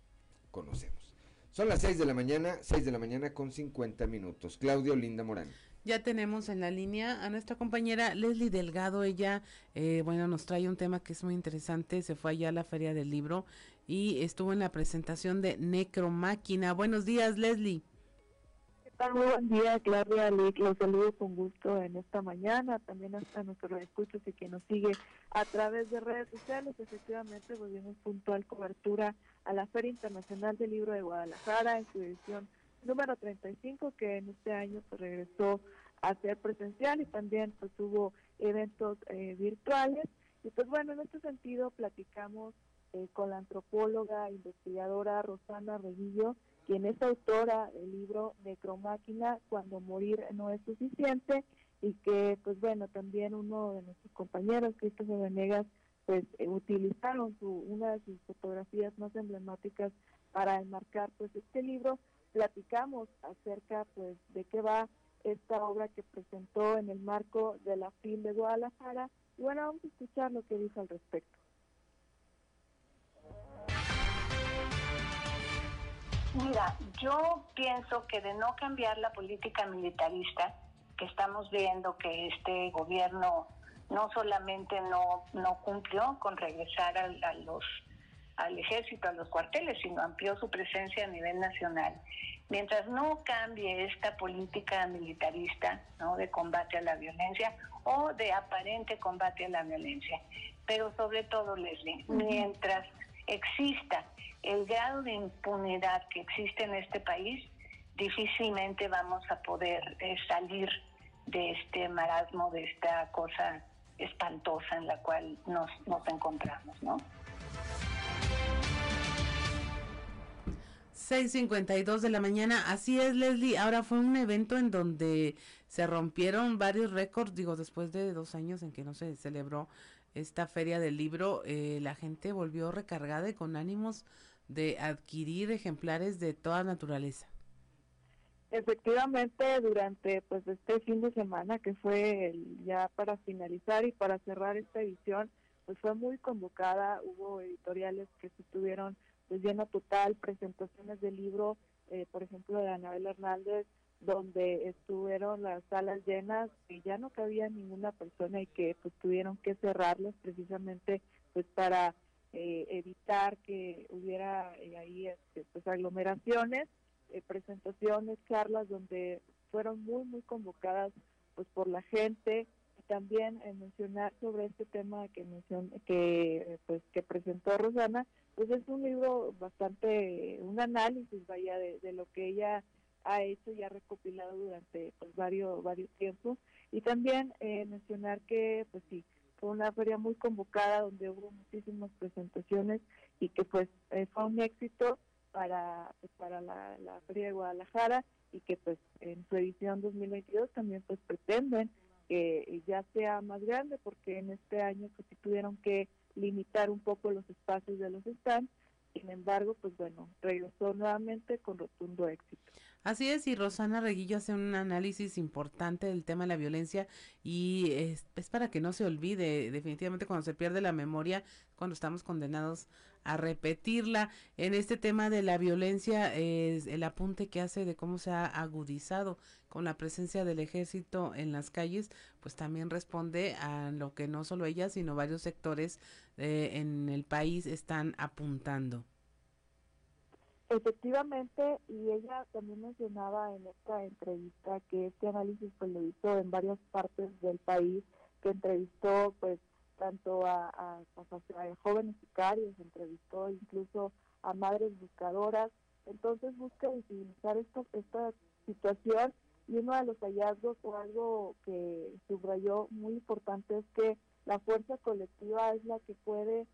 conocemos. Son las 6 de la mañana, 6 de la mañana con 50 minutos. Claudio Linda Morán. Ya tenemos en la línea a nuestra compañera Leslie Delgado. Ella, eh, bueno, nos trae un tema que es muy interesante. Se fue allá a la Feria del Libro y estuvo en la presentación de Necromáquina. Buenos días, Leslie. Muy buen día, Claudia. Los saludo con gusto en esta mañana. También hasta nuestros escuchos y que nos sigue a través de redes sociales. Efectivamente, volvimos puntual cobertura a la Feria Internacional del Libro de Guadalajara en su edición número 35, que en este año pues, regresó a ser presencial y también pues hubo eventos eh, virtuales. Y pues bueno, en este sentido platicamos eh, con la antropóloga, investigadora Rosana Reguillo, quien es autora del libro Necromáquina, Cuando morir no es suficiente, y que, pues bueno, también uno de nuestros compañeros, Cristóbal Venegas, pues eh, utilizaron su, una de sus fotografías más emblemáticas para enmarcar pues este libro. Platicamos acerca pues de qué va esta obra que presentó en el marco de la FIL de Guadalajara. Y bueno, vamos a escuchar lo que dijo al respecto. Mira, yo pienso que de no cambiar la política militarista, que estamos viendo que este gobierno no solamente no, no cumplió con regresar a, los al ejército, a los cuarteles, sino amplió su presencia a nivel nacional. Mientras no cambie esta política militarista ¿no? de combate a la violencia o de aparente combate a la violencia, pero sobre todo, Leslie, mientras exista el grado de impunidad que existe en este país, difícilmente vamos a poder eh, salir de este marasmo, de esta cosa espantosa en la cual nos, nos encontramos, ¿no? 6.52 de la mañana, así es Leslie, ahora fue un evento en donde se rompieron varios récords, digo, después de dos años en que no se celebró esta feria del libro, eh, la gente volvió recargada y con ánimos de adquirir ejemplares de toda naturaleza. Efectivamente, durante pues este fin de semana que fue ya para finalizar y para cerrar esta edición, pues fue muy convocada, hubo editoriales que estuvieron pues lleno total, presentaciones del libro, eh, por ejemplo, de Anabel Hernández, donde estuvieron las salas llenas y ya no cabía ninguna persona y que pues tuvieron que cerrarlas precisamente pues para eh, evitar que hubiera eh, ahí este, pues aglomeraciones, eh, presentaciones, charlas donde fueron muy muy convocadas pues por la gente. Y también mencionar sobre este tema que que pues que presentó Rosana, pues es un libro bastante un análisis vaya de, de lo que ella ha hecho y ha recopilado durante pues varios varios tiempos. Y también mencionar que pues sí fue una feria muy convocada donde hubo muchísimas presentaciones y que pues eh, fue un éxito para para la, feria de Guadalajara y que pues en su edición 2022 también pues pretenden que ya sea más grande porque en este año pues sí tuvieron que limitar un poco los espacios de los stands. Sin embargo pues bueno regresó nuevamente con rotundo éxito Así es, y Rosana Reguillo hace un análisis importante del tema de la violencia y es, para que no se olvide, definitivamente cuando se pierde la memoria, cuando estamos condenados a repetirla. En este tema de la violencia, es el apunte que hace de cómo se ha agudizado con la presencia del ejército en las calles, pues también responde a lo que no solo ella, sino varios sectores eh, en el país están apuntando. Efectivamente, y ella también mencionaba en esta entrevista que este análisis pues lo hizo en varias partes del país, que entrevistó pues tanto a, a, jóvenes sicarios, entrevistó incluso a madres buscadoras, entonces busca utilizar esto, esta situación y uno de los hallazgos o algo que subrayó muy importante es que la fuerza colectiva es la que puede eh,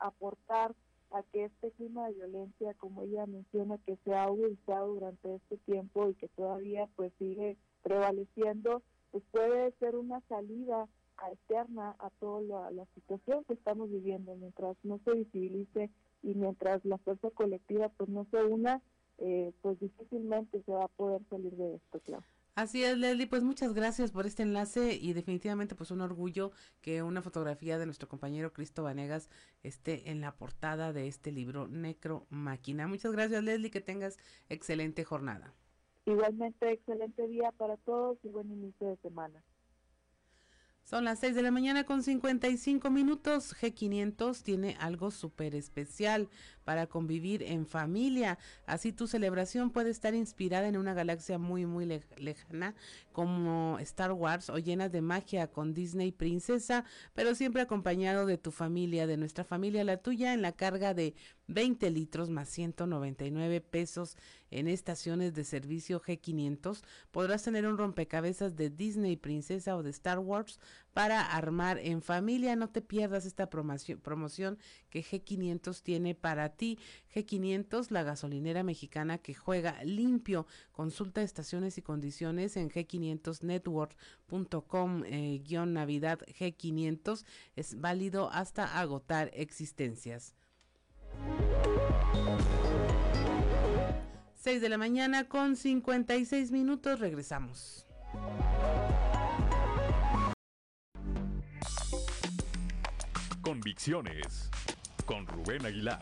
aportar a que este clima de violencia, como ella menciona, que se ha agudizado durante este tiempo y que todavía pues sigue prevaleciendo, pues puede ser una salida externa a toda la, situación que estamos viviendo. Mientras no se visibilice y mientras la fuerza colectiva pues no se una, eh, pues difícilmente se va a poder salir de esto, claro. Así es, Leslie, pues muchas gracias por este enlace y definitivamente pues un orgullo que una fotografía de nuestro compañero Cristo Vanegas esté en la portada de este libro Necro Máquina. Muchas gracias, Leslie, que tengas excelente jornada. Igualmente, excelente día para todos y buen inicio de semana. Son las 6 de la mañana con 55 minutos. G500 tiene algo súper especial para convivir en familia. Así tu celebración puede estar inspirada en una galaxia muy, muy lejana como Star Wars o llena de magia con Disney Princesa, pero siempre acompañado de tu familia, de nuestra familia, la tuya, en la carga de 20 litros más 199 pesos en estaciones de servicio G500. Podrás tener un rompecabezas de Disney Princesa o de Star Wars para armar en familia. No te pierdas esta promoción, que G500 tiene para ti. G500, la gasolinera mexicana que juega limpio. Consulta estaciones y condiciones en g500network.com eh, Navidad G500. Es válido hasta agotar existencias. 6 de la mañana con 56 minutos, regresamos. Convicciones con Rubén Aguilar.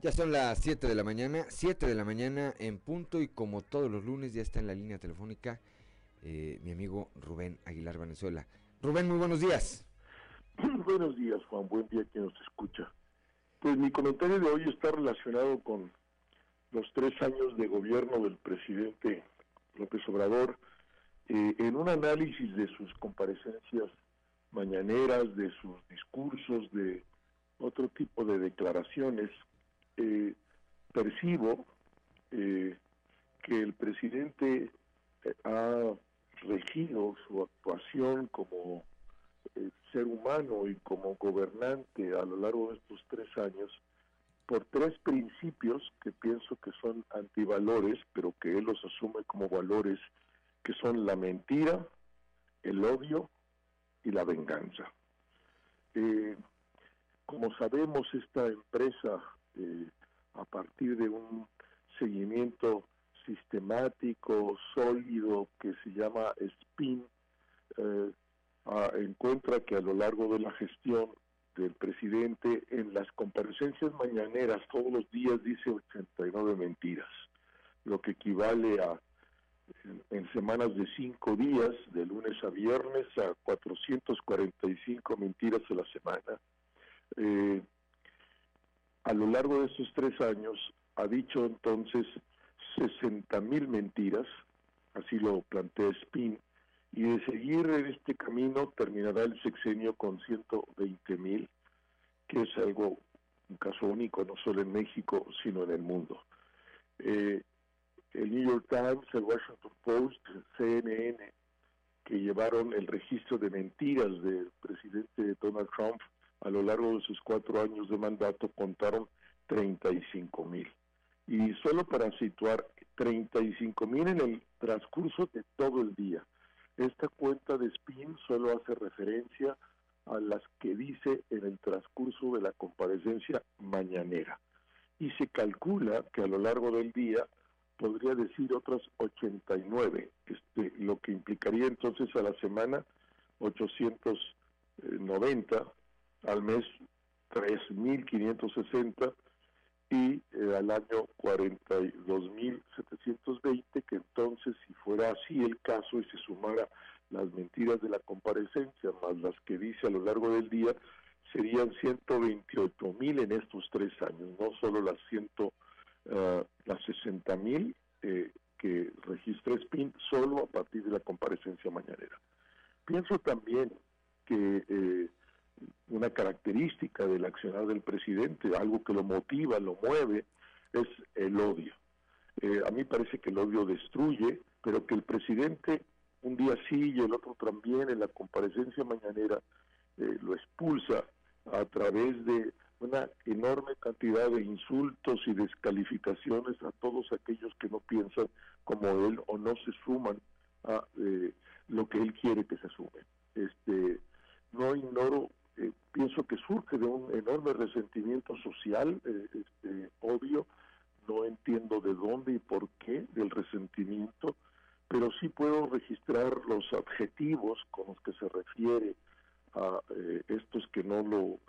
Ya son las 7 de la mañana, 7 de la mañana en punto y como todos los lunes ya está en la línea telefónica eh, mi amigo Rubén Aguilar Venezuela. Rubén, muy buenos días. Buenos días, Juan. Buen día quien nos escucha. Pues mi comentario de hoy está relacionado con los tres años de gobierno del presidente López Obrador. Eh, en un análisis de sus comparecencias mañaneras, de sus discursos, de otro tipo de declaraciones, eh, percibo eh, que el presidente ha regido su actuación como ser humano y como gobernante a lo largo de estos tres años por tres principios que pienso que son antivalores, pero que él los asume como valores, que son la mentira, el odio y la venganza. Eh, como sabemos, esta empresa, eh, a partir de un seguimiento sistemático, sólido, que se llama SPIN, eh, encuentra que a lo largo de la gestión del presidente, en las comparecencias mañaneras todos los días dice 89 mentiras, lo que equivale a, en, semanas de cinco días, de lunes a viernes, a 445 mentiras a la semana. Eh, a lo largo de esos tres años ha dicho entonces 60 mil mentiras, así lo plantea Spin, y de seguir en este camino terminará el sexenio con 120 mil, que es algo, un caso único, no solo en México, sino en el mundo. Eh, el New York Times, el Washington Post, CNN, que llevaron el registro de mentiras del presidente Donald Trump a lo largo de sus cuatro años de mandato, contaron 35 mil. Y solo para situar 35 mil en el transcurso de todo el día. Esta cuenta de SPIN solo hace referencia a las que dice en el transcurso de la comparecencia mañanera. Y se calcula que a lo largo del día podría decir otras 89, este, lo que implicaría entonces a la semana 890, al mes 3.560 y eh, al año 42.720, que entonces si fuera así el caso y se sumara las mentiras de la comparecencia más las que dice a lo largo del día, serían 128.000 en estos tres años, no solo las, ciento, uh, las 60.000 eh, que registra SPIN, solo a partir de la comparecencia mañanera. Pienso también que eh, una característica del accionar del presidente, algo que lo motiva, lo mueve, es el odio. Eh, a mí parece que el odio destruye, pero que el presidente un día sí y el otro también en la comparecencia mañanera lo expulsa a través de una enorme cantidad de insultos y descalificaciones a todos aquellos que no piensan como él o no se suman a eh, lo que él quiere que se sume. Este, no ignoro, eh, pienso que surge de un enorme resentimiento social, eh, este, obvio, no entiendo de dónde y por qué del resentimiento, pero sí puedo registrar los adjetivos con los que se refiere a estos que no lo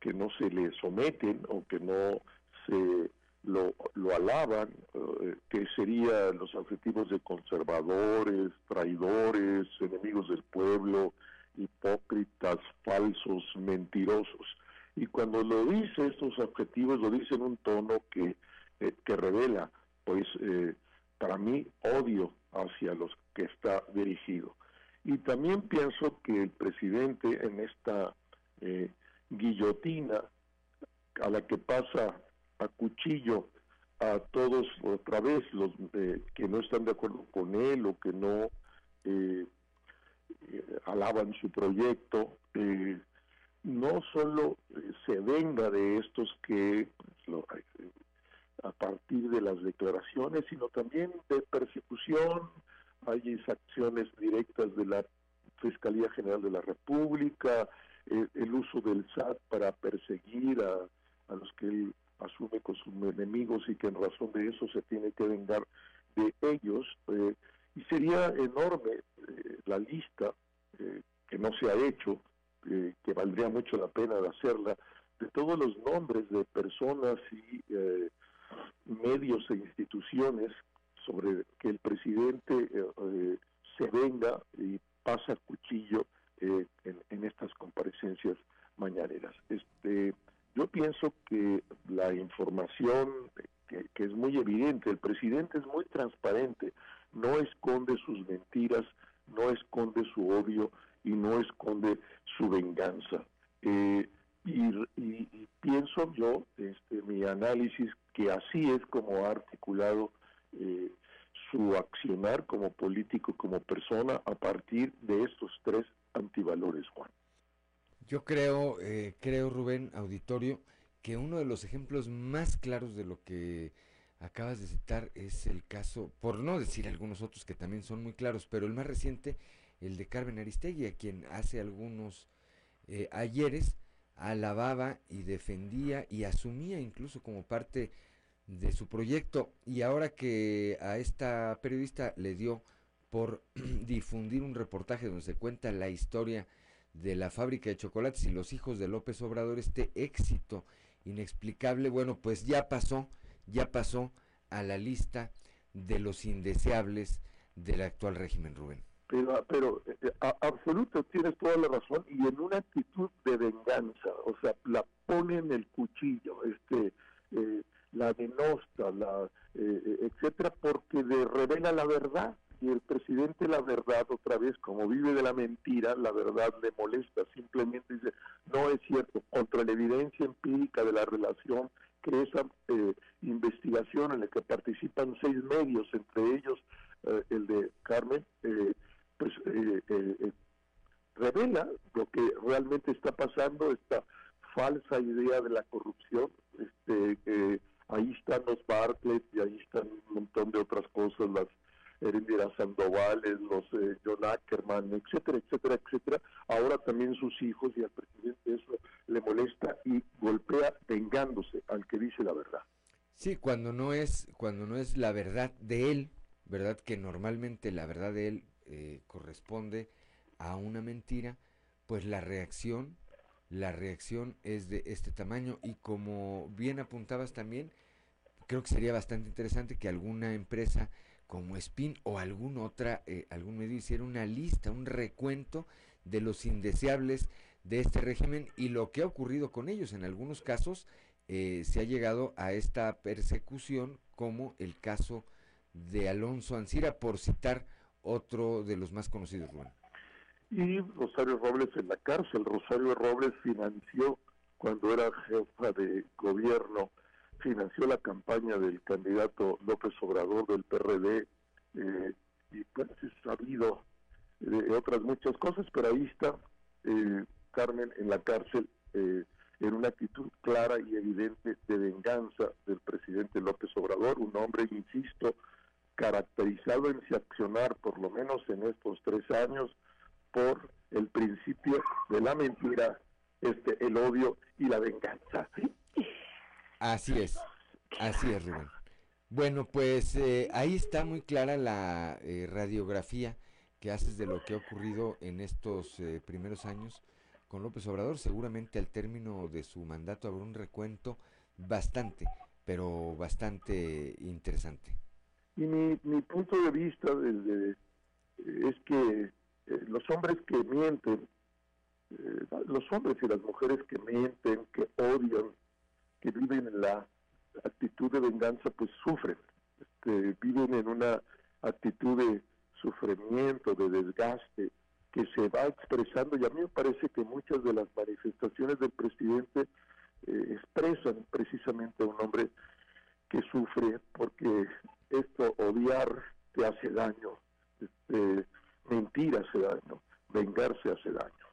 que no se le someten o que no se lo, lo alaban, eh, que serían los adjetivos de conservadores, traidores, enemigos del pueblo, hipócritas, falsos, mentirosos. Y cuando lo dice estos adjetivos, lo dice en un tono que, eh, que revela, pues, eh, para mí, odio hacia los que está dirigido. Y también pienso que el presidente en esta guillotina a la que pasa a cuchillo a todos otra vez los eh, que no están de acuerdo con él o que no eh, eh, alaban su proyecto no solo se venga de estos que pues, a partir de las declaraciones sino también de persecución. Hay acciones directas de la Fiscalía General de la República el, uso del SAT para perseguir a, a los que él asume con sus enemigos y que en razón de eso se tiene que vengar de ellos. Eh, y sería enorme eh, la lista eh, que no se ha hecho, que valdría mucho la pena de hacerla, de todos los nombres de personas y medios e instituciones sobre que el presidente se venga y pasa cuchillo en, en, estas comparecencias mañaneras. Este, yo pienso que la información que, es muy evidente, el presidente es muy transparente, no esconde sus mentiras, no esconde su odio y no esconde su venganza. Eh, y, pienso yo, este, mi análisis, que así es como ha articulado eh, su accionar como político, como persona, a partir de estos tres antivalores, Juan. Yo creo, eh, creo Rubén, auditorio, que uno de los ejemplos más claros de lo que acabas de citar es el caso, por no decir algunos otros que también son muy claros, pero el más reciente, el de Carmen Aristegui, a quien hace algunos eh, ayeres alababa y defendía y asumía incluso como parte de su proyecto y ahora que a esta periodista le dio por difundir un reportaje donde se cuenta la historia de la fábrica de chocolates y los hijos de López Obrador, este éxito inexplicable, bueno, pues ya pasó, ya pasó a la lista de los indeseables del actual régimen, Rubén. Pero, pero eh, absoluto, tienes toda la razón, y en una actitud de venganza, o sea, la pone en el cuchillo, este, eh, la denosta, la, eh, etcétera, porque de, revela la verdad y el presidente la verdad otra vez como vive de la mentira la verdad le molesta simplemente dice no es cierto contra la evidencia empírica de la relación que esa eh, investigación en la que participan seis medios entre ellos eh, el de Carmen eh, pues revela lo que realmente está pasando esta falsa idea de la corrupción este ahí están los Bartlett y ahí están un montón de otras cosas las Erendira Sandovales, los eh, John Ackerman, etcétera, etcétera, etcétera. Ahora también sus hijos y al presidente eso le molesta y golpea vengándose al que dice la verdad. Sí, cuando no es cuando no es la verdad de él, verdad que normalmente la verdad de él eh, corresponde a una mentira, pues la reacción la reacción es de este tamaño y como bien apuntabas también, creo que sería bastante interesante que alguna empresa como Spin o algún otra, eh, algún medio hiciera una lista, un recuento de los indeseables de este régimen y lo que ha ocurrido con ellos. En algunos casos eh, se ha llegado a esta persecución, como el caso de Alonso Ancira, por citar otro de los más conocidos, Juan. y Rosario Robles en la cárcel. Rosario Robles financió, cuando era jefa de gobierno, financió la campaña del candidato López Obrador del PRD eh, y pues es sabido de otras muchas cosas, pero ahí está eh, Carmen en la cárcel eh, en una actitud clara y evidente de venganza del presidente López Obrador, un hombre, insisto, caracterizado en su accionar, por lo menos en estos tres años, por el principio de la mentira, este, el odio y la venganza. Así es, así es, Rubén. Bueno, pues eh, ahí está muy clara la eh, radiografía que haces de lo que ha ocurrido en estos eh, primeros años con López Obrador. Seguramente al término de su mandato habrá un recuento bastante, pero bastante interesante. Y mi, mi punto de vista desde, es que los hombres que mienten, los hombres y las mujeres que mienten, que odian, que viven en la actitud de venganza, pues sufren, este, viven en una actitud de sufrimiento, de desgaste, que se va expresando y a mí me parece que muchas de las manifestaciones del presidente eh, expresan precisamente a un hombre que sufre porque esto odiar te hace daño, este, mentir hace daño, vengarse hace daño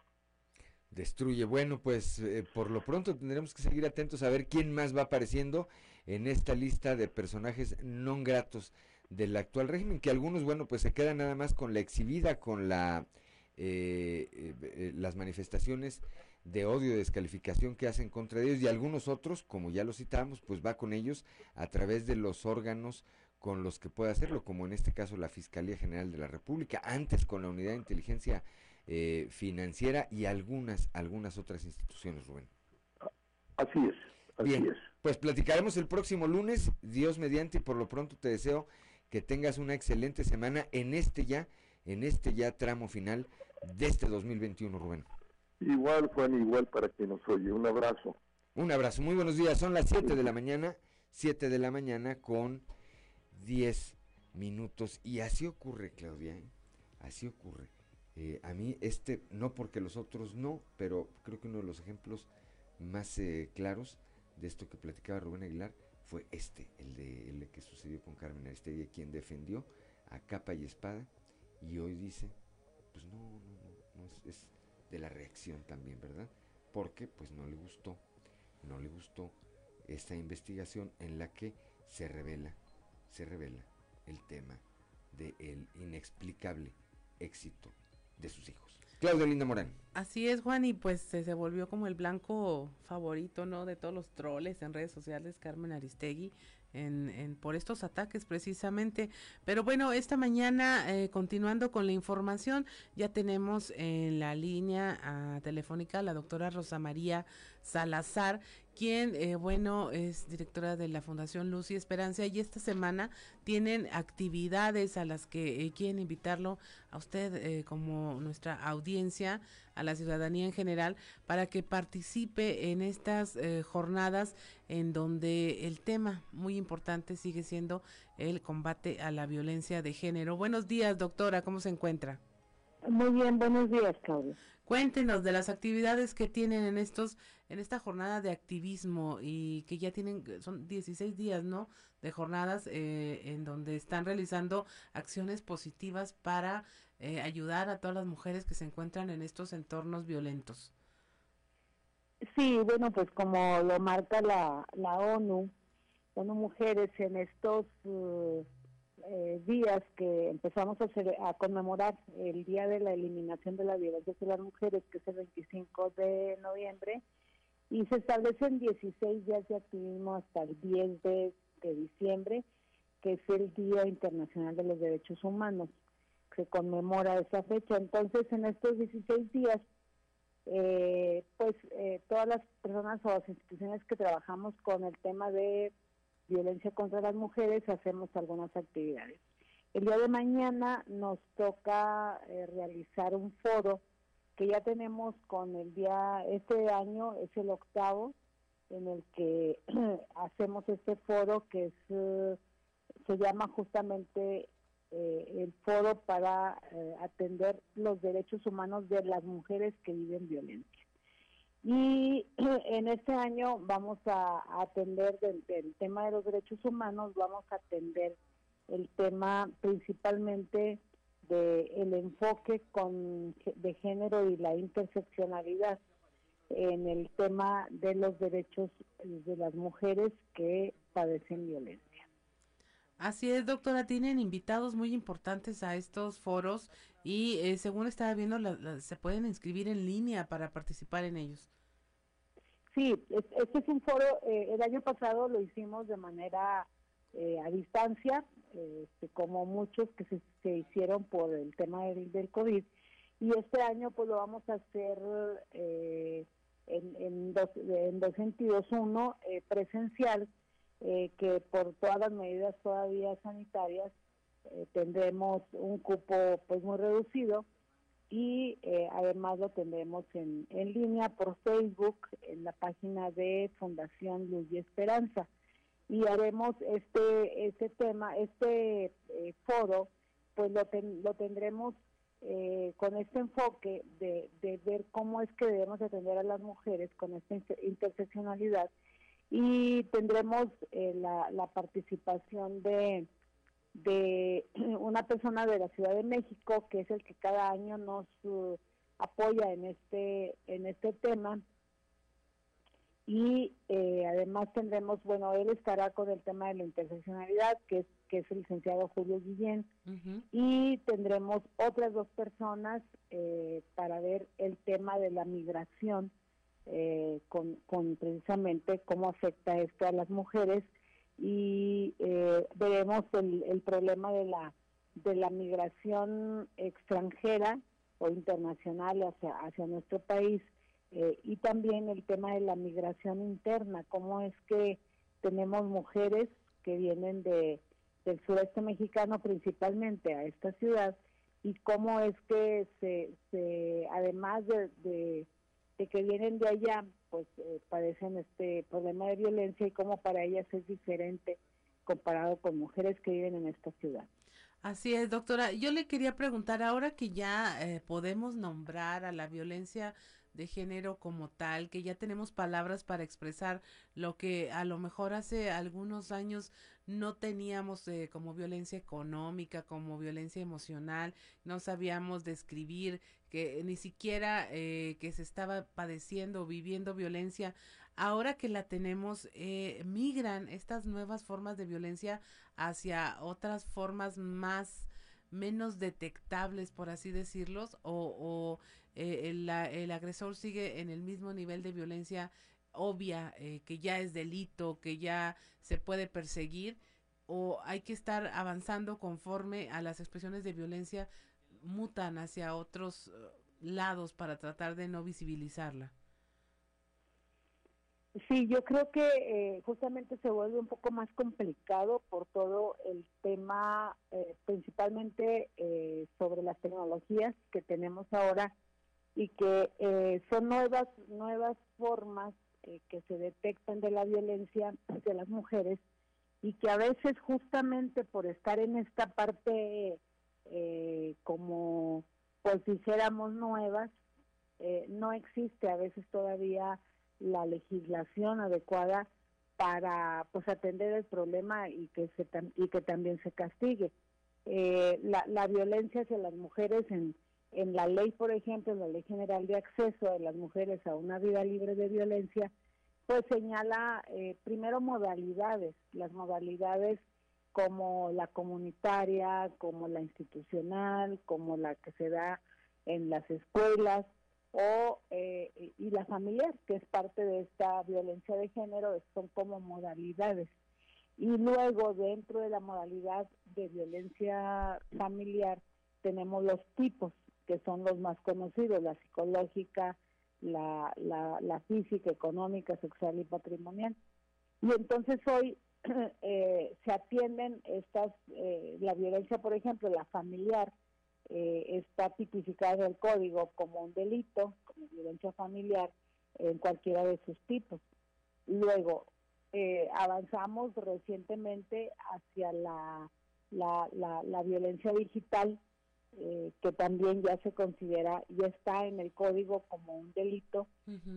destruye. Bueno, pues eh, por lo pronto tendremos que seguir atentos a ver quién más va apareciendo en esta lista de personajes no gratos del actual régimen, que algunos, bueno, pues se quedan nada más con la exhibida, con la eh, eh, las manifestaciones de odio, descalificación que hacen contra ellos y algunos otros, como ya lo citamos, pues va con ellos a través de los órganos con los que puede hacerlo, como en este caso la Fiscalía General de la República, antes con la Unidad de Inteligencia eh, financiera y algunas, algunas otras instituciones, Rubén. Así es. Así Bien, es. pues platicaremos el próximo lunes, Dios mediante, y por lo pronto te deseo que tengas una excelente semana en este ya, en este ya tramo final de este 2021, Rubén. Igual, Juan, igual para que nos oye. Un abrazo. Un abrazo, muy buenos días. Son las 7 de la mañana, 7 de la mañana con 10 minutos. Y así ocurre, Claudia, ¿eh? así ocurre. Eh, a mí este, no porque los otros no, pero creo que uno de los ejemplos más eh, claros de esto que platicaba Rubén Aguilar fue este, el de el que sucedió con Carmen Aristegui, quien defendió a capa y espada y hoy dice, pues no, no, no, no es, es de la reacción también, ¿verdad? Porque pues no le gustó, no le gustó esta investigación en la que se revela, se revela el tema del inexplicable éxito de sus hijos. Claudio Linda Morán. Así es, Juan, y pues se, volvió como el blanco favorito, ¿no? De todos los troles en redes sociales, Carmen Aristegui, en, en, por estos ataques precisamente. Pero bueno, esta mañana, eh, continuando con la información, ya tenemos en la línea uh, telefónica la doctora Rosa María Salazar, quien, eh, bueno, es directora de la Fundación Luz y Esperanza y esta semana tienen actividades a las que eh, quieren invitarlo a usted eh, como nuestra audiencia, a la ciudadanía en general, para que participe en estas eh, jornadas en donde el tema muy importante sigue siendo el combate a la violencia de género. Buenos días, doctora, ¿cómo se encuentra? Muy bien, buenos días, Claudia. Cuéntenos de las actividades que tienen en estos, en esta jornada de activismo y que ya tienen, son 16 días, ¿no? De jornadas eh, en donde están realizando acciones positivas para eh, ayudar a todas las mujeres que se encuentran en estos entornos violentos. Sí, bueno, pues como lo marca la, la ONU, ONU Mujeres en estos uh, eh, días que empezamos a, a, conmemorar el Día de la Eliminación de la Violencia hacia las Mujeres, que es el 25 de noviembre, y se establecen 16 días de activismo hasta el 10 de, de diciembre, que es el Día Internacional de los Derechos Humanos. Se conmemora esa fecha. Entonces, en estos 16 días, eh, pues eh, todas las personas o las instituciones que trabajamos con el tema de violencia contra las mujeres, hacemos algunas actividades. El día de mañana nos toca eh, realizar un foro que ya tenemos con el día, este año es el octavo, en el que hacemos este foro que es, uh, se llama justamente el foro para atender los derechos humanos de las mujeres que viven violencia. Y en este año vamos a, atender del, tema de los derechos humanos, vamos a atender el tema principalmente del el enfoque de género y la interseccionalidad en el tema de los derechos de las mujeres que padecen violencia. Así es, doctora, tienen invitados muy importantes a estos foros y eh, según estaba viendo, se pueden inscribir en línea para participar en ellos. Sí, este es un foro, eh, el año pasado lo hicimos de manera eh, a distancia, este, como muchos que se, hicieron por el tema del, COVID, y este año pues lo vamos a hacer eh, en, dos, en dos sentidos. Uno, presencial, que por todas las medidas todavía sanitarias tendremos un cupo pues muy reducido, y eh, además lo tendremos en, en línea por Facebook en la página de Fundación Luz y Esperanza. Y haremos este este tema este eh, foro pues lo, lo tendremos eh, con este enfoque de, de, ver cómo es que debemos atender a las mujeres con esta interseccionalidad y tendremos la, la participación de de una persona de la Ciudad de México que es el que cada año nos uh, apoya en este en este tema. Y eh, además tendremos bueno él estará con el tema de la interseccionalidad que es que es el licenciado Julio Guillén. Y tendremos otras dos personas eh, para ver el tema de la migración eh, con, con precisamente cómo afecta esto a las mujeres y eh, veremos el, el, problema de la de la migración extranjera o internacional hacia hacia nuestro país eh, y también el tema de la migración interna cómo es que tenemos mujeres que vienen de del sureste mexicano principalmente a esta ciudad y cómo es que se, se además de de que vienen de allá, pues eh, padecen este problema de violencia y cómo para ellas es diferente comparado con mujeres que viven en esta ciudad. Así es, doctora. Yo le quería preguntar, ahora que ya eh, podemos nombrar a la violencia de género como tal, que ya tenemos palabras para expresar lo que a lo mejor hace algunos años no teníamos eh, como violencia económica, como violencia emocional, no sabíamos describir que ni siquiera eh, que se estaba padeciendo viviendo violencia. Ahora que la tenemos, eh, migran estas nuevas formas de violencia hacia otras formas más menos detectables, por así decirlos, o, eh, el, el, agresor sigue en el mismo nivel de violencia obvia, eh, que ya es delito, que ya se puede perseguir, o hay que estar avanzando conforme a las expresiones de violencia mutan hacia otros eh, lados para tratar de no visibilizarla. Sí, yo creo que eh, justamente se vuelve un poco más complicado por todo el tema, eh, principalmente sobre las tecnologías que tenemos ahora y que son nuevas nuevas formas que se detectan de la violencia de las mujeres y que a veces justamente por estar en esta parte como pues dijéramos nuevas no existe a veces todavía la legislación adecuada para pues atender el problema y que se y que también se castigue. Eh, la, la violencia hacia las mujeres en en la ley por ejemplo en la ley general de acceso de las mujeres a una vida libre de violencia pues señala eh, primero modalidades las modalidades como la comunitaria como la institucional como la que se da en las escuelas o eh, y la familiar, que es parte de esta violencia de género, son como modalidades. Y luego dentro de la modalidad de violencia familiar tenemos los tipos, que son los más conocidos, la psicológica, la, la, la física, económica, sexual y patrimonial. Y entonces hoy eh, se atienden estas, eh, la violencia, por ejemplo, la familiar, eh, está tipificado en el código como un delito, como violencia familiar, en cualquiera de sus tipos. Luego, eh, avanzamos recientemente hacia la, la, la, violencia digital, eh, que también ya se considera, ya está en el código como un delito,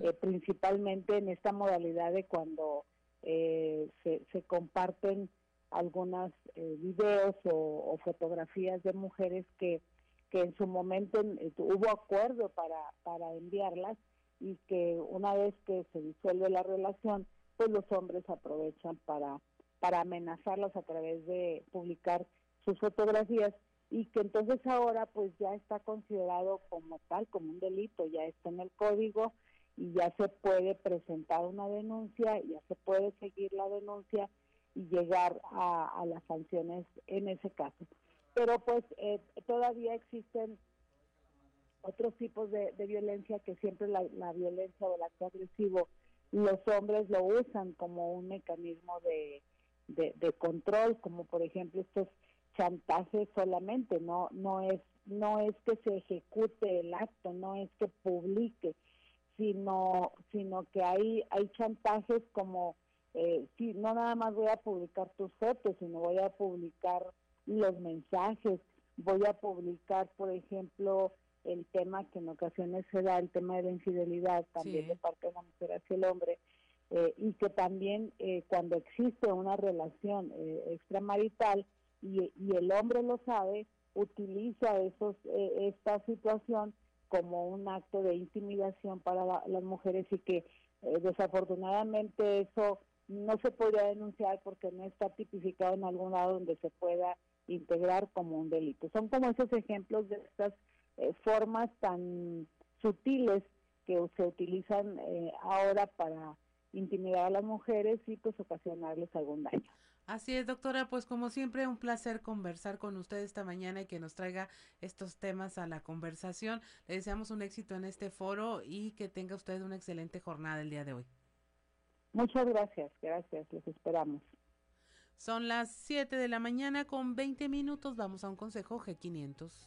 eh, principalmente en esta modalidad de cuando eh, se, comparten algunas videos o, fotografías de mujeres que, que en su momento hubo acuerdo para, para enviarlas y que una vez que se disuelve la relación, pues los hombres aprovechan para para amenazarlas a través de publicar sus fotografías y que entonces ahora pues ya está considerado como tal, como un delito, ya está en el código y ya se puede presentar una denuncia, ya se puede seguir la denuncia y llegar a, las sanciones en ese caso. Pero pues eh, todavía existen otros tipos de, violencia que siempre la, la violencia o el acto agresivo los hombres lo usan como un mecanismo de, de, control, como por ejemplo estos chantajes solamente, no, no es, no es que se ejecute el acto, no es que publique, sino, sino que hay, hay chantajes como eh, si no nada más voy a publicar tus fotos, sino voy a publicar los mensajes, voy a publicar, por ejemplo, el tema que en ocasiones se da, el tema de la infidelidad también de parte de la mujer hacia el hombre, eh, y que también eh, cuando existe una relación eh, extramarital y, el hombre lo sabe, utiliza esos, esta situación como un acto de intimidación para las mujeres y que desafortunadamente eso no se podría denunciar porque no está tipificado en algún lado donde se pueda integrar como un delito. Son como esos ejemplos de estas formas tan sutiles que se utilizan ahora para intimidar a las mujeres y pues ocasionarles algún daño. Así es, doctora, pues como siempre un placer conversar con usted esta mañana y que nos traiga estos temas a la conversación. Le deseamos un éxito en este foro y que tenga usted una excelente jornada el día de hoy. Muchas gracias, gracias, los esperamos. Son las 7 de la mañana con 20 minutos, vamos a un consejo G500.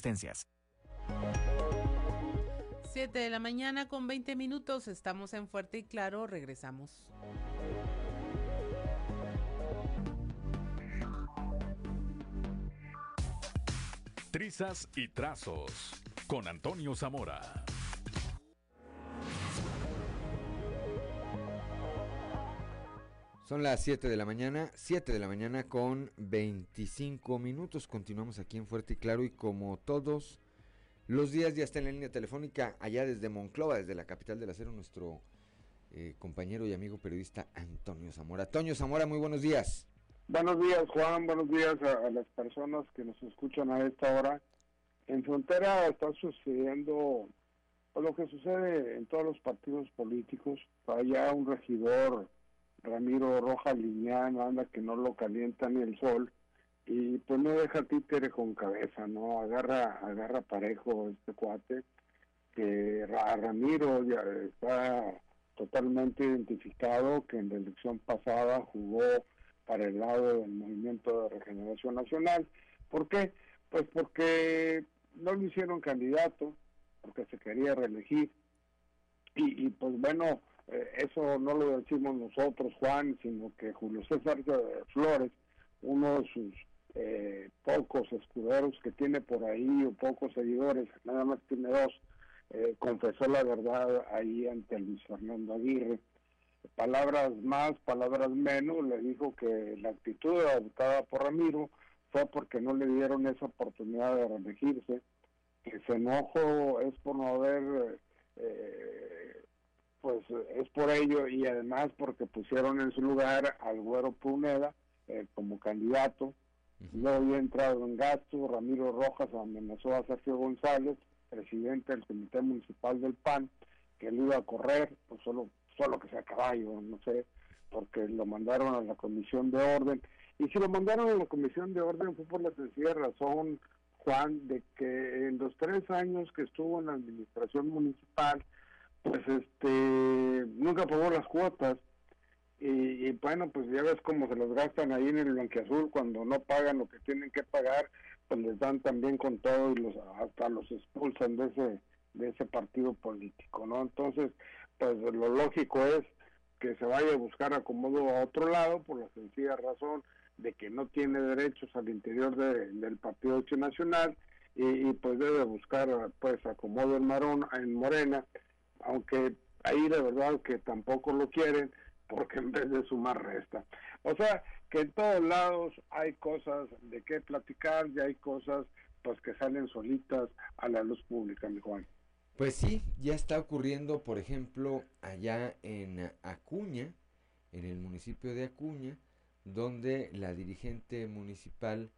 existencias. 7 de la mañana con 20 minutos. Estamos en Fuerte y Claro. Regresamos. Trizas y trazos con Antonio Zamora. Son las 7 de la mañana, 7 de la mañana con 25 minutos. Continuamos aquí en Fuerte y Claro y como todos los días ya está en la línea telefónica allá desde Monclova, desde la capital del acero, nuestro eh, compañero y amigo periodista Antonio Zamora. Antonio Zamora, muy buenos días. Buenos días Juan, buenos días a, las personas que nos escuchan a esta hora. En frontera está sucediendo lo que sucede en todos los partidos políticos. Allá un regidor Ramiro Roja Liñán, anda que no lo calienta ni el sol, y pues no deja títere con cabeza, ¿no? Agarra, agarra parejo este cuate, que a Ramiro ya está totalmente identificado, que en la elección pasada jugó para el lado del Movimiento de Regeneración Nacional. ¿Por qué? Pues porque no lo hicieron candidato, porque se quería reelegir, y, y pues bueno, eh, eso no lo decimos nosotros, Juan, sino que Julio César Flores, uno de sus eh, pocos escuderos que tiene por ahí o pocos seguidores, nada más tiene dos, eh, confesó la verdad ahí ante Luis Fernando Aguirre. Palabras más, palabras menos, le dijo que la actitud adoptada por Ramiro fue porque no le dieron esa oportunidad de reelegirse, que se enojo es por no haber pues es por ello y además porque pusieron en su lugar al Güero Puneda eh, como candidato. No había entrado en gasto, Ramiro Rojas amenazó a Sergio González, presidente del Comité Municipal del PAN, que él iba a correr, pues solo, solo que sea caballo, no sé, porque lo mandaron a la Comisión de Orden. Y si lo mandaron a la Comisión de Orden fue por la sencilla razón, Juan, de que en los tres años que estuvo en la administración municipal, pues este nunca pagó las cuotas. Y, y, bueno, pues ya ves cómo se los gastan ahí en el Blanquiazul cuando no pagan lo que tienen que pagar, pues les dan también con todo y los hasta los expulsan de ese de ese partido político, ¿no? Entonces, pues lo lógico es que se vaya a buscar acomodo a otro lado por la sencilla razón de que no tiene derechos al interior del Partido Nacional y, pues debe buscar pues acomodo en, Marón, en Morena, aunque ahí de verdad que tampoco lo quieren porque en vez de sumar resta. O sea, que en todos lados hay cosas de qué platicar y hay cosas pues que salen solitas a la luz pública, mi Juan. Pues sí, ya está ocurriendo, por ejemplo, allá en Acuña, en el municipio de Acuña, donde la dirigente municipal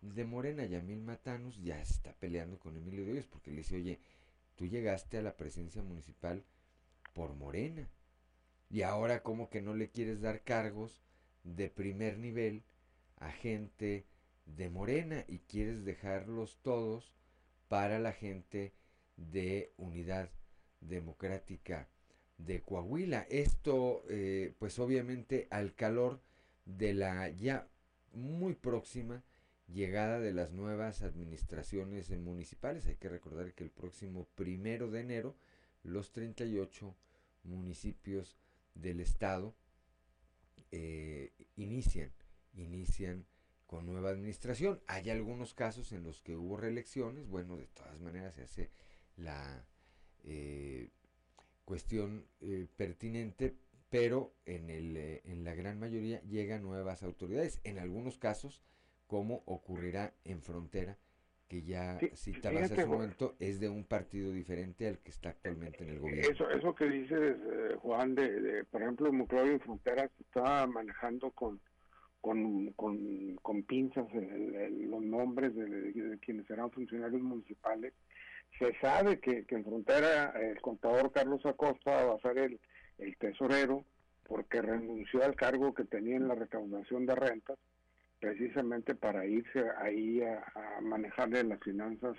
de Morena, Yamil Matanos, ya está peleando con Emilio de porque le dice, oye, tú llegaste a la presencia municipal por Morena, y ahora como que no le quieres dar cargos de primer nivel a gente de Morena y quieres dejarlos todos para la gente de Unidad Democrática de Coahuila. Esto, eh, pues obviamente al calor de la ya muy próxima llegada de las nuevas administraciones municipales. Hay que recordar que el próximo primero de enero los 38 municipios del estado eh, inician, inician con nueva administración. Hay algunos casos en los que hubo reelecciones, bueno, de todas maneras se hace la eh, cuestión eh, pertinente, pero en, el, en la gran mayoría llegan nuevas autoridades. En algunos casos, como ocurrirá en frontera, que ya citabas hace un momento, es de un partido diferente al que está actualmente en el gobierno. Eso, eso que dices, Juan, de, por ejemplo, en Frontera se está manejando con, con, con, pinzas los nombres de, quienes serán funcionarios municipales se sabe que, en frontera el contador Carlos Acosta va a ser el, tesorero porque renunció al cargo que tenía en la recaudación de rentas precisamente para irse ahí a, manejarle las finanzas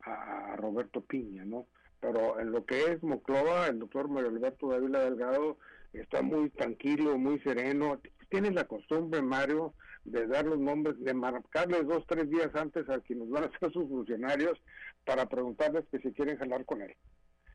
a, Roberto Piña, ¿no? Pero en lo que es Moclova, el doctor Mario Alberto Dávila Delgado está muy tranquilo, muy sereno. Tiene la costumbre, Mario, de dar los nombres, de marcarles dos, tres días antes a quienes van a ser sus funcionarios para preguntarles que si quieren jalar con él.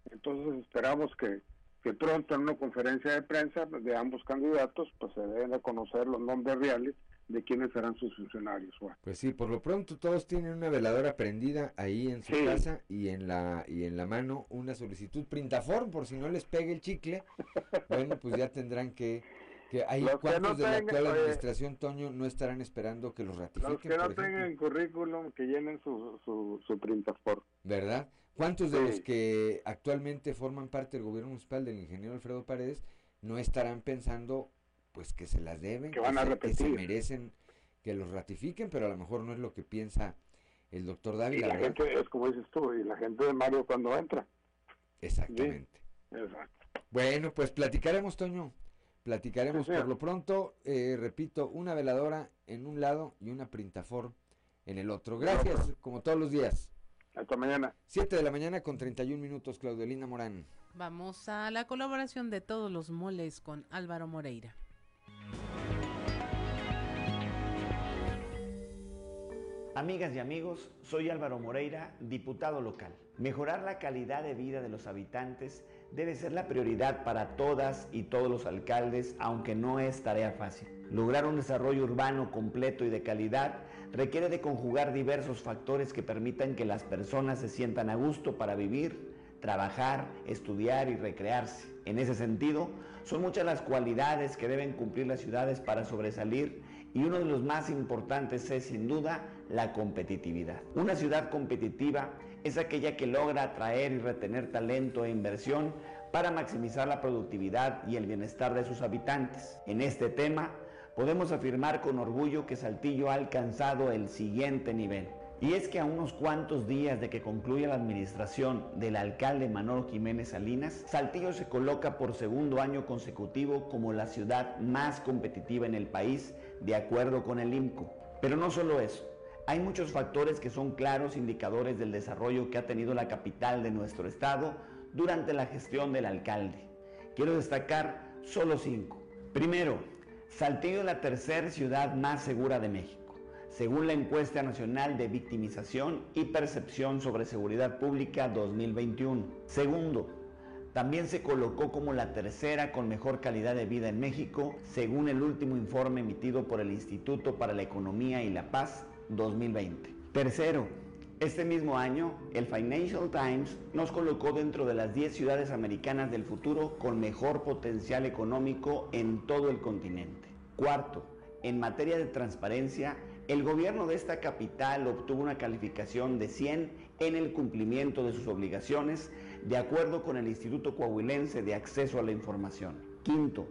Entonces esperamos que, que pronto en una conferencia de prensa de ambos candidatos pues se den a conocer los nombres reales de quiénes serán sus funcionarios. Pues sí, por lo pronto todos tienen una veladora prendida ahí en su casa y en la y en la mano una solicitud printaform por si no les pegue el chicle. bueno, pues ya tendrán que que hay cuantos de la actual administración, Toño, no estarán esperando que los ratifiquen. Los que no tengan currículum, que llenen su, su, su ¿Verdad? ¿Cuántos de los que actualmente forman parte del gobierno municipal del ingeniero Alfredo Paredes no estarán pensando pues que se las deben, que, van a que se merecen que los ratifiquen, pero a lo mejor no es lo que piensa el doctor David. Y la gente, es como dices tú, y la gente de Mario cuando entra. Exactamente. Exacto. Bueno, pues platicaremos, Toño. Platicaremos por lo pronto, eh, repito, una veladora en un lado y una printafor en el otro. Gracias, como todos los días. Hasta mañana. 7 de la mañana con 31 minutos, Claudelina Morán. Vamos a la colaboración de todos los moles con Álvaro Moreira. Amigas y amigos, soy Álvaro Moreira, diputado local. Mejorar la calidad de vida de los habitantes debe ser la prioridad para todas y todos los alcaldes, aunque no es tarea fácil. Lograr un desarrollo urbano completo y de calidad requiere de conjugar diversos factores que permitan que las personas se sientan a gusto para vivir, trabajar, estudiar y recrearse. En ese sentido, son muchas las cualidades que deben cumplir las ciudades para sobresalir y uno de los más importantes es sin duda la competitividad. Una ciudad competitiva es aquella que logra atraer y retener talento e inversión para maximizar la productividad y el bienestar de sus habitantes. En este tema, podemos afirmar con orgullo que Saltillo ha alcanzado el siguiente nivel. Y es que a unos cuantos días de que concluya la administración del alcalde Manolo Jiménez Salinas, Saltillo se coloca por segundo año consecutivo como la ciudad más competitiva en el país de acuerdo con el IMCO. Pero no solo eso, hay muchos factores que son claros indicadores del desarrollo que ha tenido la capital de nuestro estado durante la gestión del alcalde. Quiero destacar solo cinco. Primero, Saltillo es la tercera ciudad más segura de México, según la encuesta nacional de victimización y percepción sobre seguridad pública 2021. Segundo, también se colocó como la tercera con mejor calidad de vida en México, según el último informe emitido por el Instituto para la Economía y la Paz 2020. Tercero, este mismo año, el Financial Times nos colocó dentro de las 10 ciudades americanas del futuro con mejor potencial económico en todo el continente. Cuarto, en materia de transparencia, el gobierno de esta capital obtuvo una calificación de 100 en el cumplimiento de sus obligaciones, de acuerdo con el Instituto Coahuilense de Acceso a la Información. Quinto,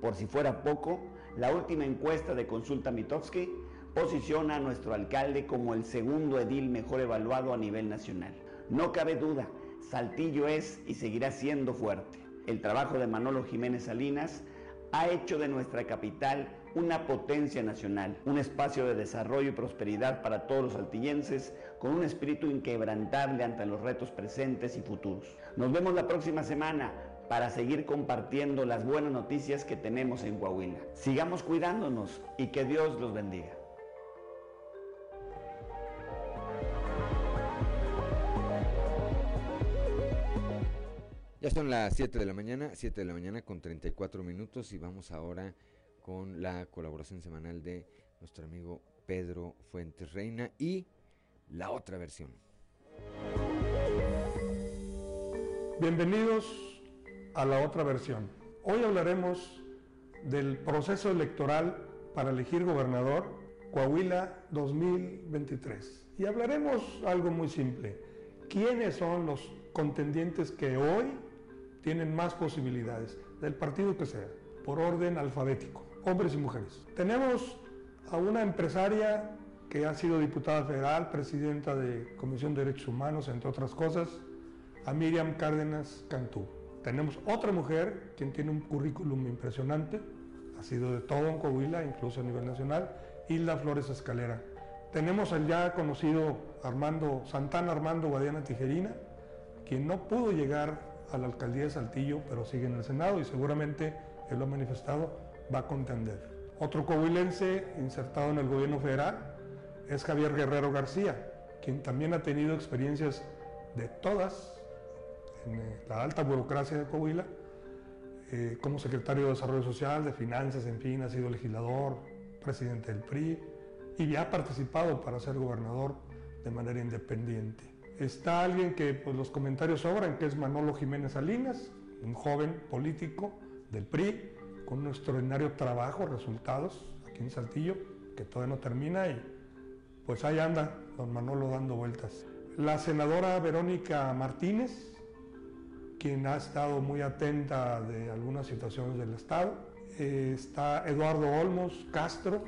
por si fuera poco, la última encuesta de Consulta Mitofsky posiciona a nuestro alcalde como el segundo edil mejor evaluado a nivel nacional. No cabe duda, Saltillo es y seguirá siendo fuerte. El trabajo de Manolo Jiménez Salinas ha hecho de nuestra capital una potencia nacional, un espacio de desarrollo y prosperidad para todos los saltillenses, con un espíritu inquebrantable ante los retos presentes y futuros. Nos vemos la próxima semana para seguir compartiendo las buenas noticias que tenemos en Coahuila. Sigamos cuidándonos y que Dios los bendiga. Ya son las 7 de la mañana, 7 de la mañana con 34 minutos y vamos ahora con la colaboración semanal de nuestro amigo Pedro Fuentes Reina y la otra versión. Bienvenidos a la otra versión. Hoy hablaremos del proceso electoral para elegir gobernador Coahuila 2023. Y hablaremos algo muy simple. ¿Quiénes son los contendientes que hoy tienen más posibilidades, del partido que sea, por orden alfabético, hombres y mujeres. Tenemos a una empresaria que ha sido diputada federal, presidenta de Comisión de Derechos Humanos, entre otras cosas, a Miriam Cárdenas Cantú. Tenemos otra mujer quien tiene un currículum impresionante, ha sido de todo en Coahuila, incluso a nivel nacional, Hilda Flores Escalera. Tenemos al ya conocido Armando, Santana Armando Guadiana Tijerina, quien no pudo llegar a la alcaldía de Saltillo, pero sigue en el Senado y seguramente, él lo ha manifestado, va a contender. Otro coahuilense insertado en el gobierno federal es Javier Guerrero García, quien también ha tenido experiencias de todas en eh, la alta burocracia de Coahuila, eh, como secretario de Desarrollo Social, de Finanzas, en fin, ha sido legislador, presidente del PRI y ya ha participado para ser gobernador de manera independiente. Está alguien que pues, los comentarios sobran, que es Manolo Jiménez Salinas, un joven político del PRI, un extraordinario trabajo, resultados aquí en Saltillo, que todavía no termina y pues ahí anda don Manolo dando vueltas. La senadora Verónica Martínez, quien ha estado muy atenta de algunas situaciones del Estado. Eh, está Eduardo Olmos Castro,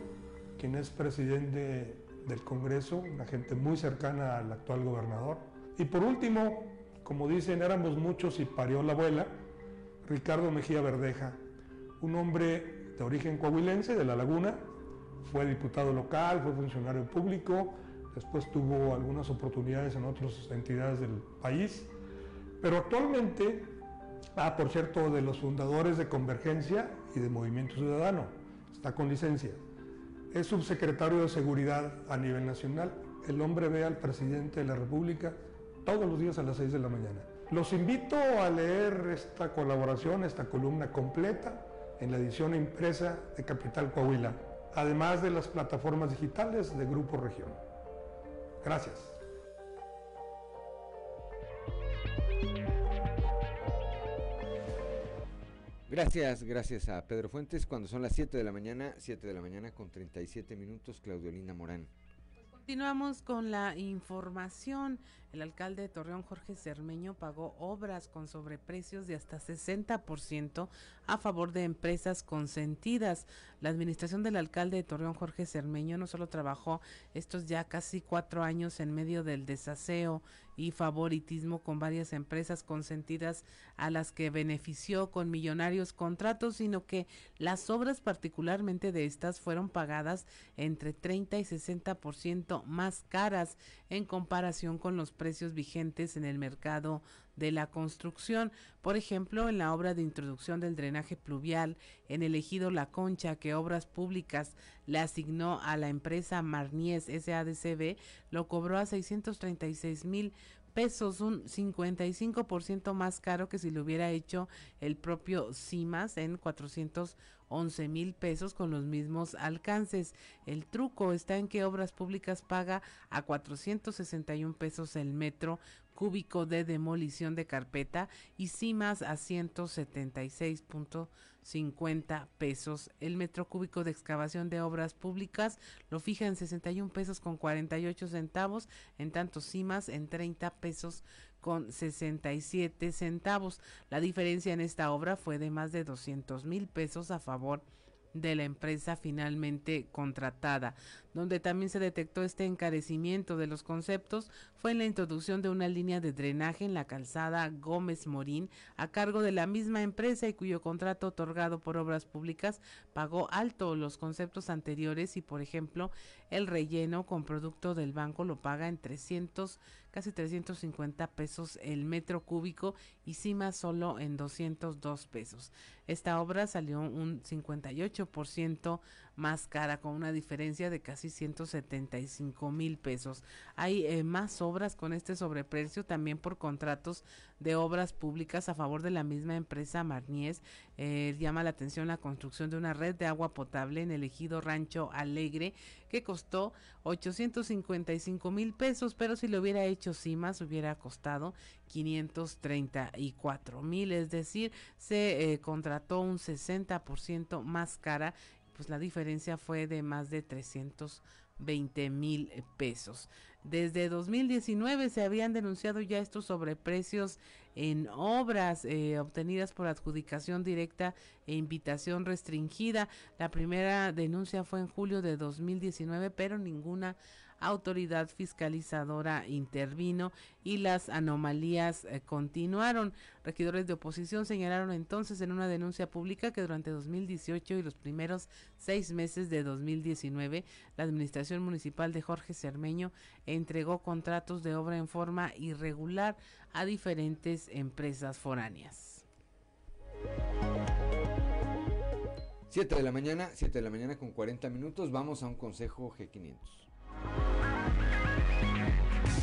quien es presidente del Congreso, una gente muy cercana al actual gobernador. Y por último, como dicen, éramos muchos y parió la abuela, Ricardo Mejía Verdeja, un hombre de origen coahuilense, de La Laguna, fue diputado local, fue funcionario público, después tuvo algunas oportunidades en otras entidades del país, pero actualmente, ah, por cierto, de los fundadores de Convergencia y de Movimiento Ciudadano, está con licencia es subsecretario de Seguridad a nivel nacional. El hombre ve al presidente de la República todos los días a las 6 de la mañana. Los invito a leer esta colaboración, esta columna completa en la edición impresa de Capital Coahuila, además de las plataformas digitales de Grupo Región. Gracias. Gracias, gracias a Pedro Fuentes. Cuando son las 7 de la mañana, 7 de la mañana con 37 minutos, Claudio Linda Morán. Continuamos con la información. el alcalde de Torreón, Jorge Cermeño, pagó obras con sobreprecios de hasta 60% a favor de empresas consentidas. La administración del alcalde de Torreón, Jorge Cermeño, no solo trabajó estos ya casi cuatro años en medio del desaseo y favoritismo con varias empresas consentidas a las que benefició con millonarios contratos, sino que las obras particularmente de estas fueron pagadas entre 30 y 60% más caras en comparación con los precios vigentes en el mercado de la construcción. Por ejemplo, en la obra de introducción del drenaje pluvial en el ejido La Concha, que Obras Públicas le asignó a la empresa Marnies SADCB, lo cobró a 636 mil pesos, un 55% más caro que si lo hubiera hecho el propio CIMAS en 411 mil pesos con los mismos alcances. El truco está en que Obras Públicas paga a 461 pesos el metro cúbico de demolición de carpeta y CIMAS a 176.50 pesos. El metro cúbico de excavación de obras públicas lo fija en 61 pesos con 48 centavos, en tanto CIMAS en 30 pesos con 67 centavos. La diferencia en esta obra fue de más de 200 mil pesos a favor la empresa finalmente contratada. Donde también se detectó este encarecimiento de los conceptos fue en la introducción de una línea de drenaje en la calzada Gómez Morín a cargo de la misma empresa y cuyo contrato otorgado por obras públicas pagó alto los conceptos anteriores y por ejemplo el relleno con producto del banco lo paga en 300 casi 350 pesos el metro cúbico y CIMA solo en 202 pesos. Esta obra salió un 58% más cara, con una diferencia de casi 175 mil pesos. Hay eh, más obras con este sobreprecio también por contratos de obras públicas a favor de la misma empresa Marnies. Eh, llama la atención la construcción de una red de agua potable en el ejido Rancho Alegre que costó 855 mil pesos, pero si lo hubiera hecho CIMAS hubiera costado 534 mil, es decir, se eh, contrató un 60% más cara pues la diferencia fue de más de 320 mil pesos. Desde 2019 se habían denunciado ya estos sobreprecios en obras eh, obtenidas por adjudicación directa e invitación restringida. La primera denuncia fue en julio de 2019, pero ninguna autoridad fiscalizadora intervino y las anomalías eh, continuaron. Regidores de oposición señalaron entonces en una denuncia pública que durante 2018 y los primeros seis meses de 2019 la administración municipal de Jorge Cermeño entregó contratos de obra en forma irregular a diferentes empresas foráneas. 7 de la mañana, 7 de la mañana con 40 minutos, vamos a un consejo G500. you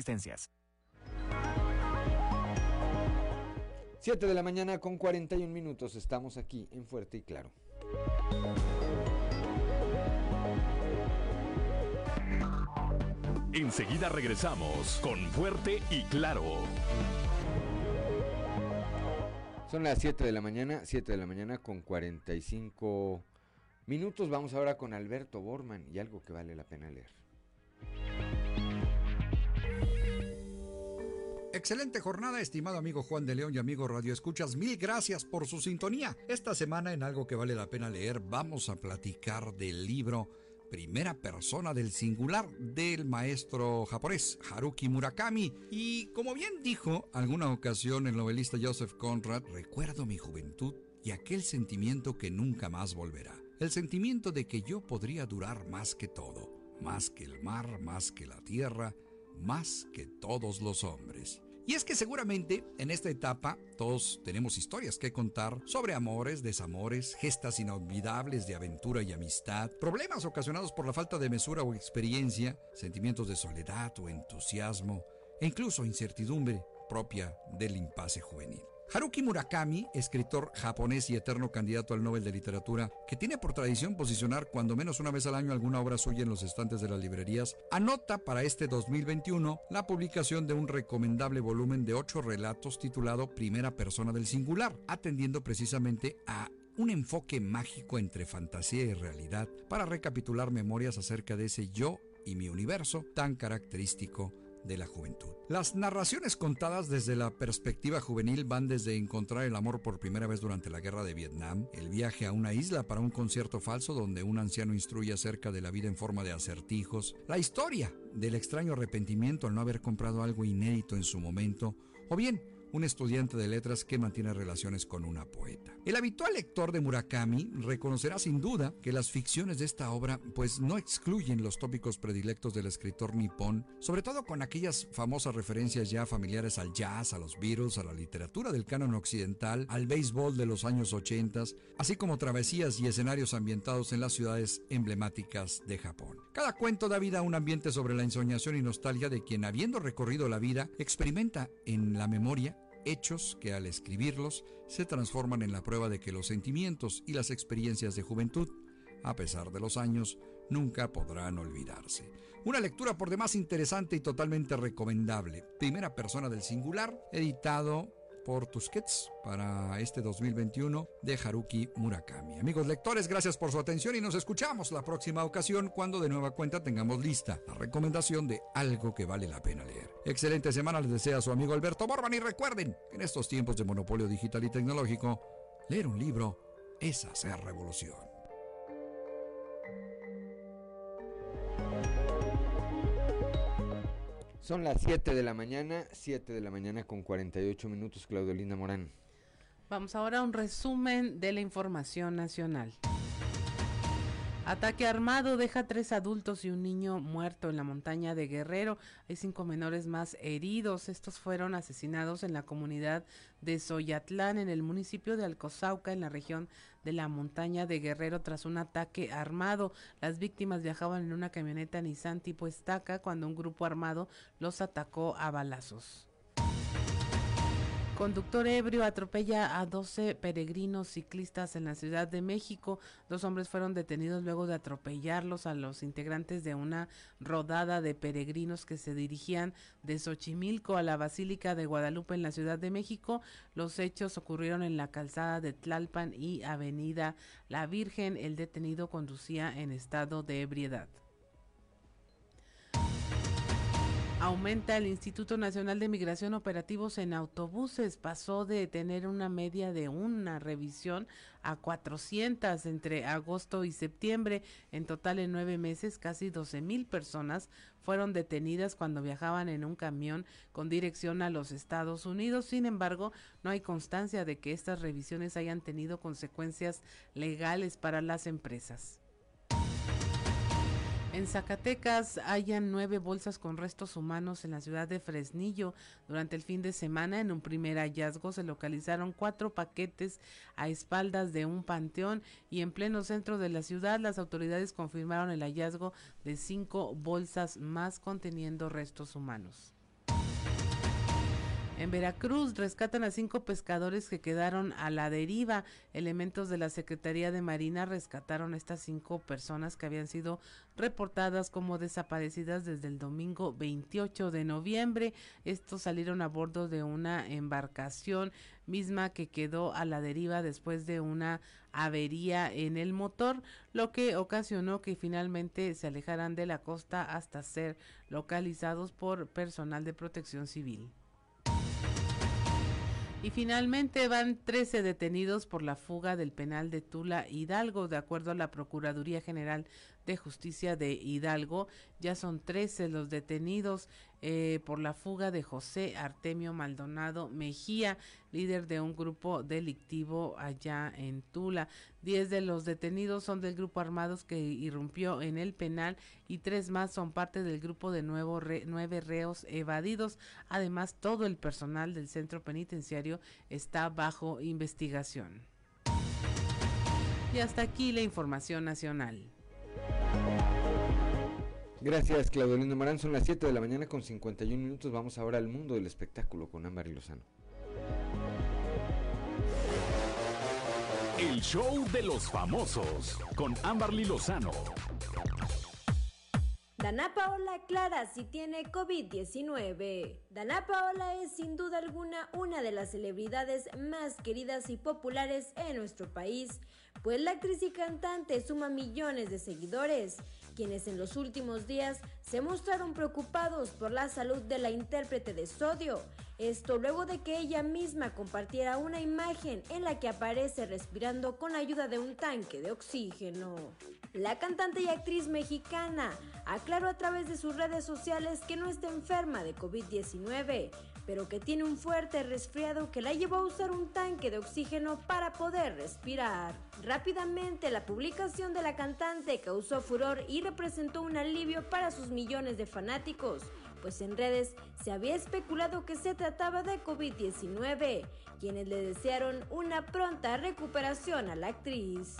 existencias. 7 de la mañana con 41 minutos. Estamos aquí en Fuerte y Claro. Enseguida regresamos con Fuerte y Claro. Son las 7 de la mañana, 7 de la mañana con 45 minutos. Vamos ahora con Alberto Borman y algo que vale la pena leer. Excelente jornada, estimado amigo Juan de León y amigo Radio Escuchas. Mil gracias por su sintonía. Esta semana en algo que vale la pena leer vamos a platicar del libro Primera persona del singular del maestro japonés Haruki Murakami. Y como bien dijo alguna ocasión el novelista Joseph Conrad, recuerdo mi juventud y aquel sentimiento que nunca más volverá. El sentimiento de que yo podría durar más que todo, más que el mar, más que la tierra, más que todos los hombres. Y es que seguramente en esta etapa todos tenemos historias que contar sobre amores, desamores, gestas inolvidables de aventura y amistad, problemas ocasionados por la falta de mesura o experiencia, sentimientos de soledad o entusiasmo, e incluso incertidumbre propia del impasse juvenil. Haruki Murakami, escritor japonés y eterno candidato al Nobel de Literatura, que tiene por tradición posicionar cuando menos una vez al año alguna obra suya en los estantes de las librerías, anota para este 2021 la publicación de un recomendable volumen de ocho relatos titulado Primera Persona del Singular, atendiendo precisamente a un enfoque mágico entre fantasía y realidad para recapitular memorias acerca de ese yo y mi universo tan característico de la juventud. Las narraciones contadas desde la perspectiva juvenil van desde encontrar el amor por primera vez durante la guerra de Vietnam, el viaje a una isla para un concierto falso donde un anciano instruye acerca de la vida en forma de acertijos, la historia del extraño arrepentimiento al no haber comprado algo inédito en su momento, o bien un estudiante de letras que mantiene relaciones con una poeta. El habitual lector de Murakami reconocerá sin duda que las ficciones de esta obra pues no excluyen los tópicos predilectos del escritor nipón, sobre todo con aquellas famosas referencias ya familiares al jazz, a los Beatles, a la literatura del canon occidental, al béisbol de los años 80, así como travesías y escenarios ambientados en las ciudades emblemáticas de Japón. Cada cuento da vida a un ambiente sobre la ensoñación y nostalgia de quien habiendo recorrido la vida experimenta en la memoria hechos que al escribirlos se transforman en la prueba de que los sentimientos y las experiencias de juventud, a pesar de los años, nunca podrán olvidarse. Una lectura por demás interesante y totalmente recomendable. Primera persona del singular, editado por Tusquets para este 2021 de Haruki Murakami. Amigos lectores, gracias por su atención y nos escuchamos la próxima ocasión cuando de nueva cuenta tengamos lista la recomendación de algo que vale la pena leer. Excelente semana les desea su amigo Alberto Borban y recuerden que en estos tiempos de monopolio digital y tecnológico, leer un libro es hacer revolución. Son las 7 de la mañana, 7 de la mañana con 48 minutos, Claudio Linda Morán. Vamos ahora a un resumen de la información nacional. Ataque armado deja tres adultos y un niño muerto en la montaña de Guerrero. Hay cinco menores más heridos. Estos fueron asesinados en la comunidad de Soyatlán, en el municipio de Alcozauca, en la región de la montaña de Guerrero, tras un ataque armado. Las víctimas viajaban en una camioneta Nissan tipo estaca cuando un grupo armado los atacó a balazos. Conductor ebrio atropella a 12 peregrinos ciclistas en la Ciudad de México. Dos hombres fueron detenidos luego de atropellarlos a los integrantes de una rodada de peregrinos que se dirigían de Xochimilco a la Basílica de Guadalupe en la Ciudad de México. Los hechos ocurrieron en la calzada de Tlalpan y Avenida La Virgen. El detenido conducía en estado de ebriedad. Aumenta el Instituto Nacional de Migración operativos en autobuses. Pasó de tener una media de una revisión a 400 entre agosto y septiembre. En total, en nueve meses, casi 12 mil personas fueron detenidas cuando viajaban en un camión con dirección a los Estados Unidos. Sin embargo, no hay constancia de que estas revisiones hayan tenido consecuencias legales para las empresas. En Zacatecas hayan nueve bolsas con restos humanos en la ciudad de Fresnillo. Durante el fin de semana, en un primer hallazgo, se localizaron cuatro paquetes a espaldas de un panteón y en pleno centro de la ciudad las autoridades confirmaron el hallazgo de cinco bolsas más conteniendo restos humanos. En Veracruz rescatan a cinco pescadores que quedaron a la deriva. Elementos de la Secretaría de Marina rescataron a estas cinco personas que habían sido reportadas como desaparecidas desde el domingo 28 de noviembre. Estos salieron a bordo de una embarcación misma que quedó a la deriva después de una avería en el motor, lo que ocasionó que finalmente se alejaran de la costa hasta ser localizados por personal de protección civil. Y finalmente van 13 detenidos por la fuga del penal de Tula Hidalgo. De acuerdo a la Procuraduría General de Justicia de Hidalgo, ya son 13 los detenidos eh, por la fuga de José Artemio Maldonado Mejía, líder de un grupo delictivo allá en Tula. Diez de los detenidos son del grupo armados que irrumpió en el penal y tres más son parte del grupo de nuevo nueve reos evadidos. Además, todo el personal del centro penitenciario está bajo investigación. Y hasta aquí la información nacional. Gracias, Claudio Lindo Morán. Son las 7 de la mañana con 51 minutos. Vamos ahora al mundo del espectáculo con Ámbar y Lozano. El show de los famosos con Amberly Lozano. Dana Paola aclara si tiene COVID-19. Dana Paola es sin duda alguna una de las celebridades más queridas y populares en nuestro país, pues la actriz y cantante suma millones de seguidores, quienes en los últimos días se mostraron preocupados por la salud de la intérprete de Sodio. Esto luego de que ella misma compartiera una imagen en la que aparece respirando con ayuda de un tanque de oxígeno. La cantante y actriz mexicana aclaró a través de sus redes sociales que no está enferma de COVID-19, pero que tiene un fuerte resfriado que la llevó a usar un tanque de oxígeno para poder respirar. Rápidamente la publicación de la cantante causó furor y representó un alivio para sus millones de fanáticos, pues en redes se había especulado que se trataba de COVID-19, quienes le desearon una pronta recuperación a la actriz.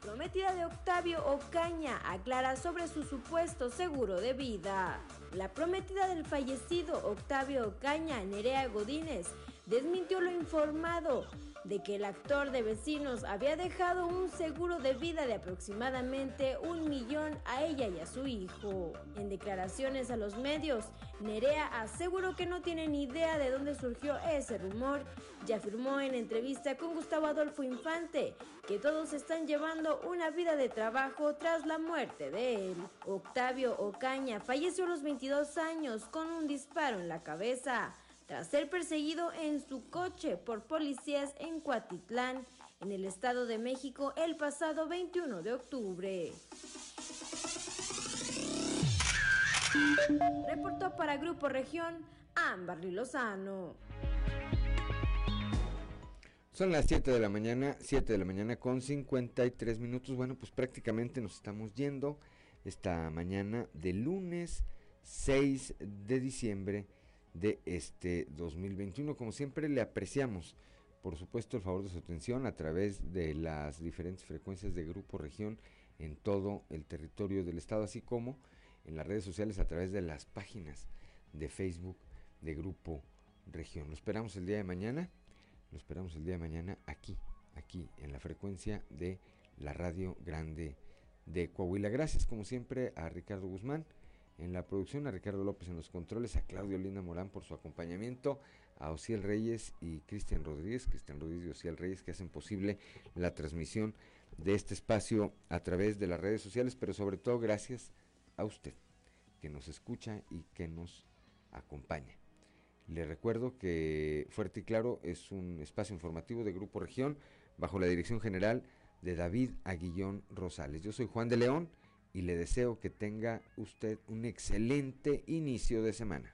Prometida de Octavio Ocaña aclara sobre su supuesto seguro de vida. La prometida del fallecido Octavio Ocaña, Nerea Godínez, desmintió lo informado de que el actor de vecinos había dejado un seguro de vida de aproximadamente un millón a ella y a su hijo. En declaraciones a los medios, Nerea aseguró que no tiene ni idea de dónde surgió ese rumor y afirmó en entrevista con Gustavo Adolfo Infante que todos están llevando una vida de trabajo tras la muerte de él. Octavio Ocaña falleció a los 22 años con un disparo en la cabeza tras ser perseguido en su coche por policías en Cuatitlán, en el Estado de México, el pasado 21 de octubre. Reportó para Grupo Región Amberly Lozano. Son las 7 de la mañana, 7 de la mañana con 53 minutos. Bueno, pues prácticamente nos estamos yendo esta mañana de lunes 6 de diciembre de este 2021. Como siempre le apreciamos, por supuesto, el favor de su atención a través de las diferentes frecuencias de Grupo Región en todo el territorio del estado, así como en las redes sociales a través de las páginas de Facebook de Grupo Región. Lo esperamos el día de mañana, lo esperamos el día de mañana aquí, aquí en la frecuencia de la Radio Grande de Coahuila. Gracias como siempre a Ricardo Guzmán en la producción, a Ricardo López en los controles, a Claudio Linda Morán por su acompañamiento, a Ociel Reyes y Cristian Rodríguez, Cristian Rodríguez y Ociel Reyes que hacen posible la transmisión de este espacio a través de las redes sociales, pero sobre todo gracias a usted que nos escucha y que nos acompaña. Le recuerdo que Fuerte y Claro es un espacio informativo de Grupo Región bajo la dirección general de David Aguillón Rosales. Yo soy Juan de León y le deseo que tenga usted un excelente inicio de semana.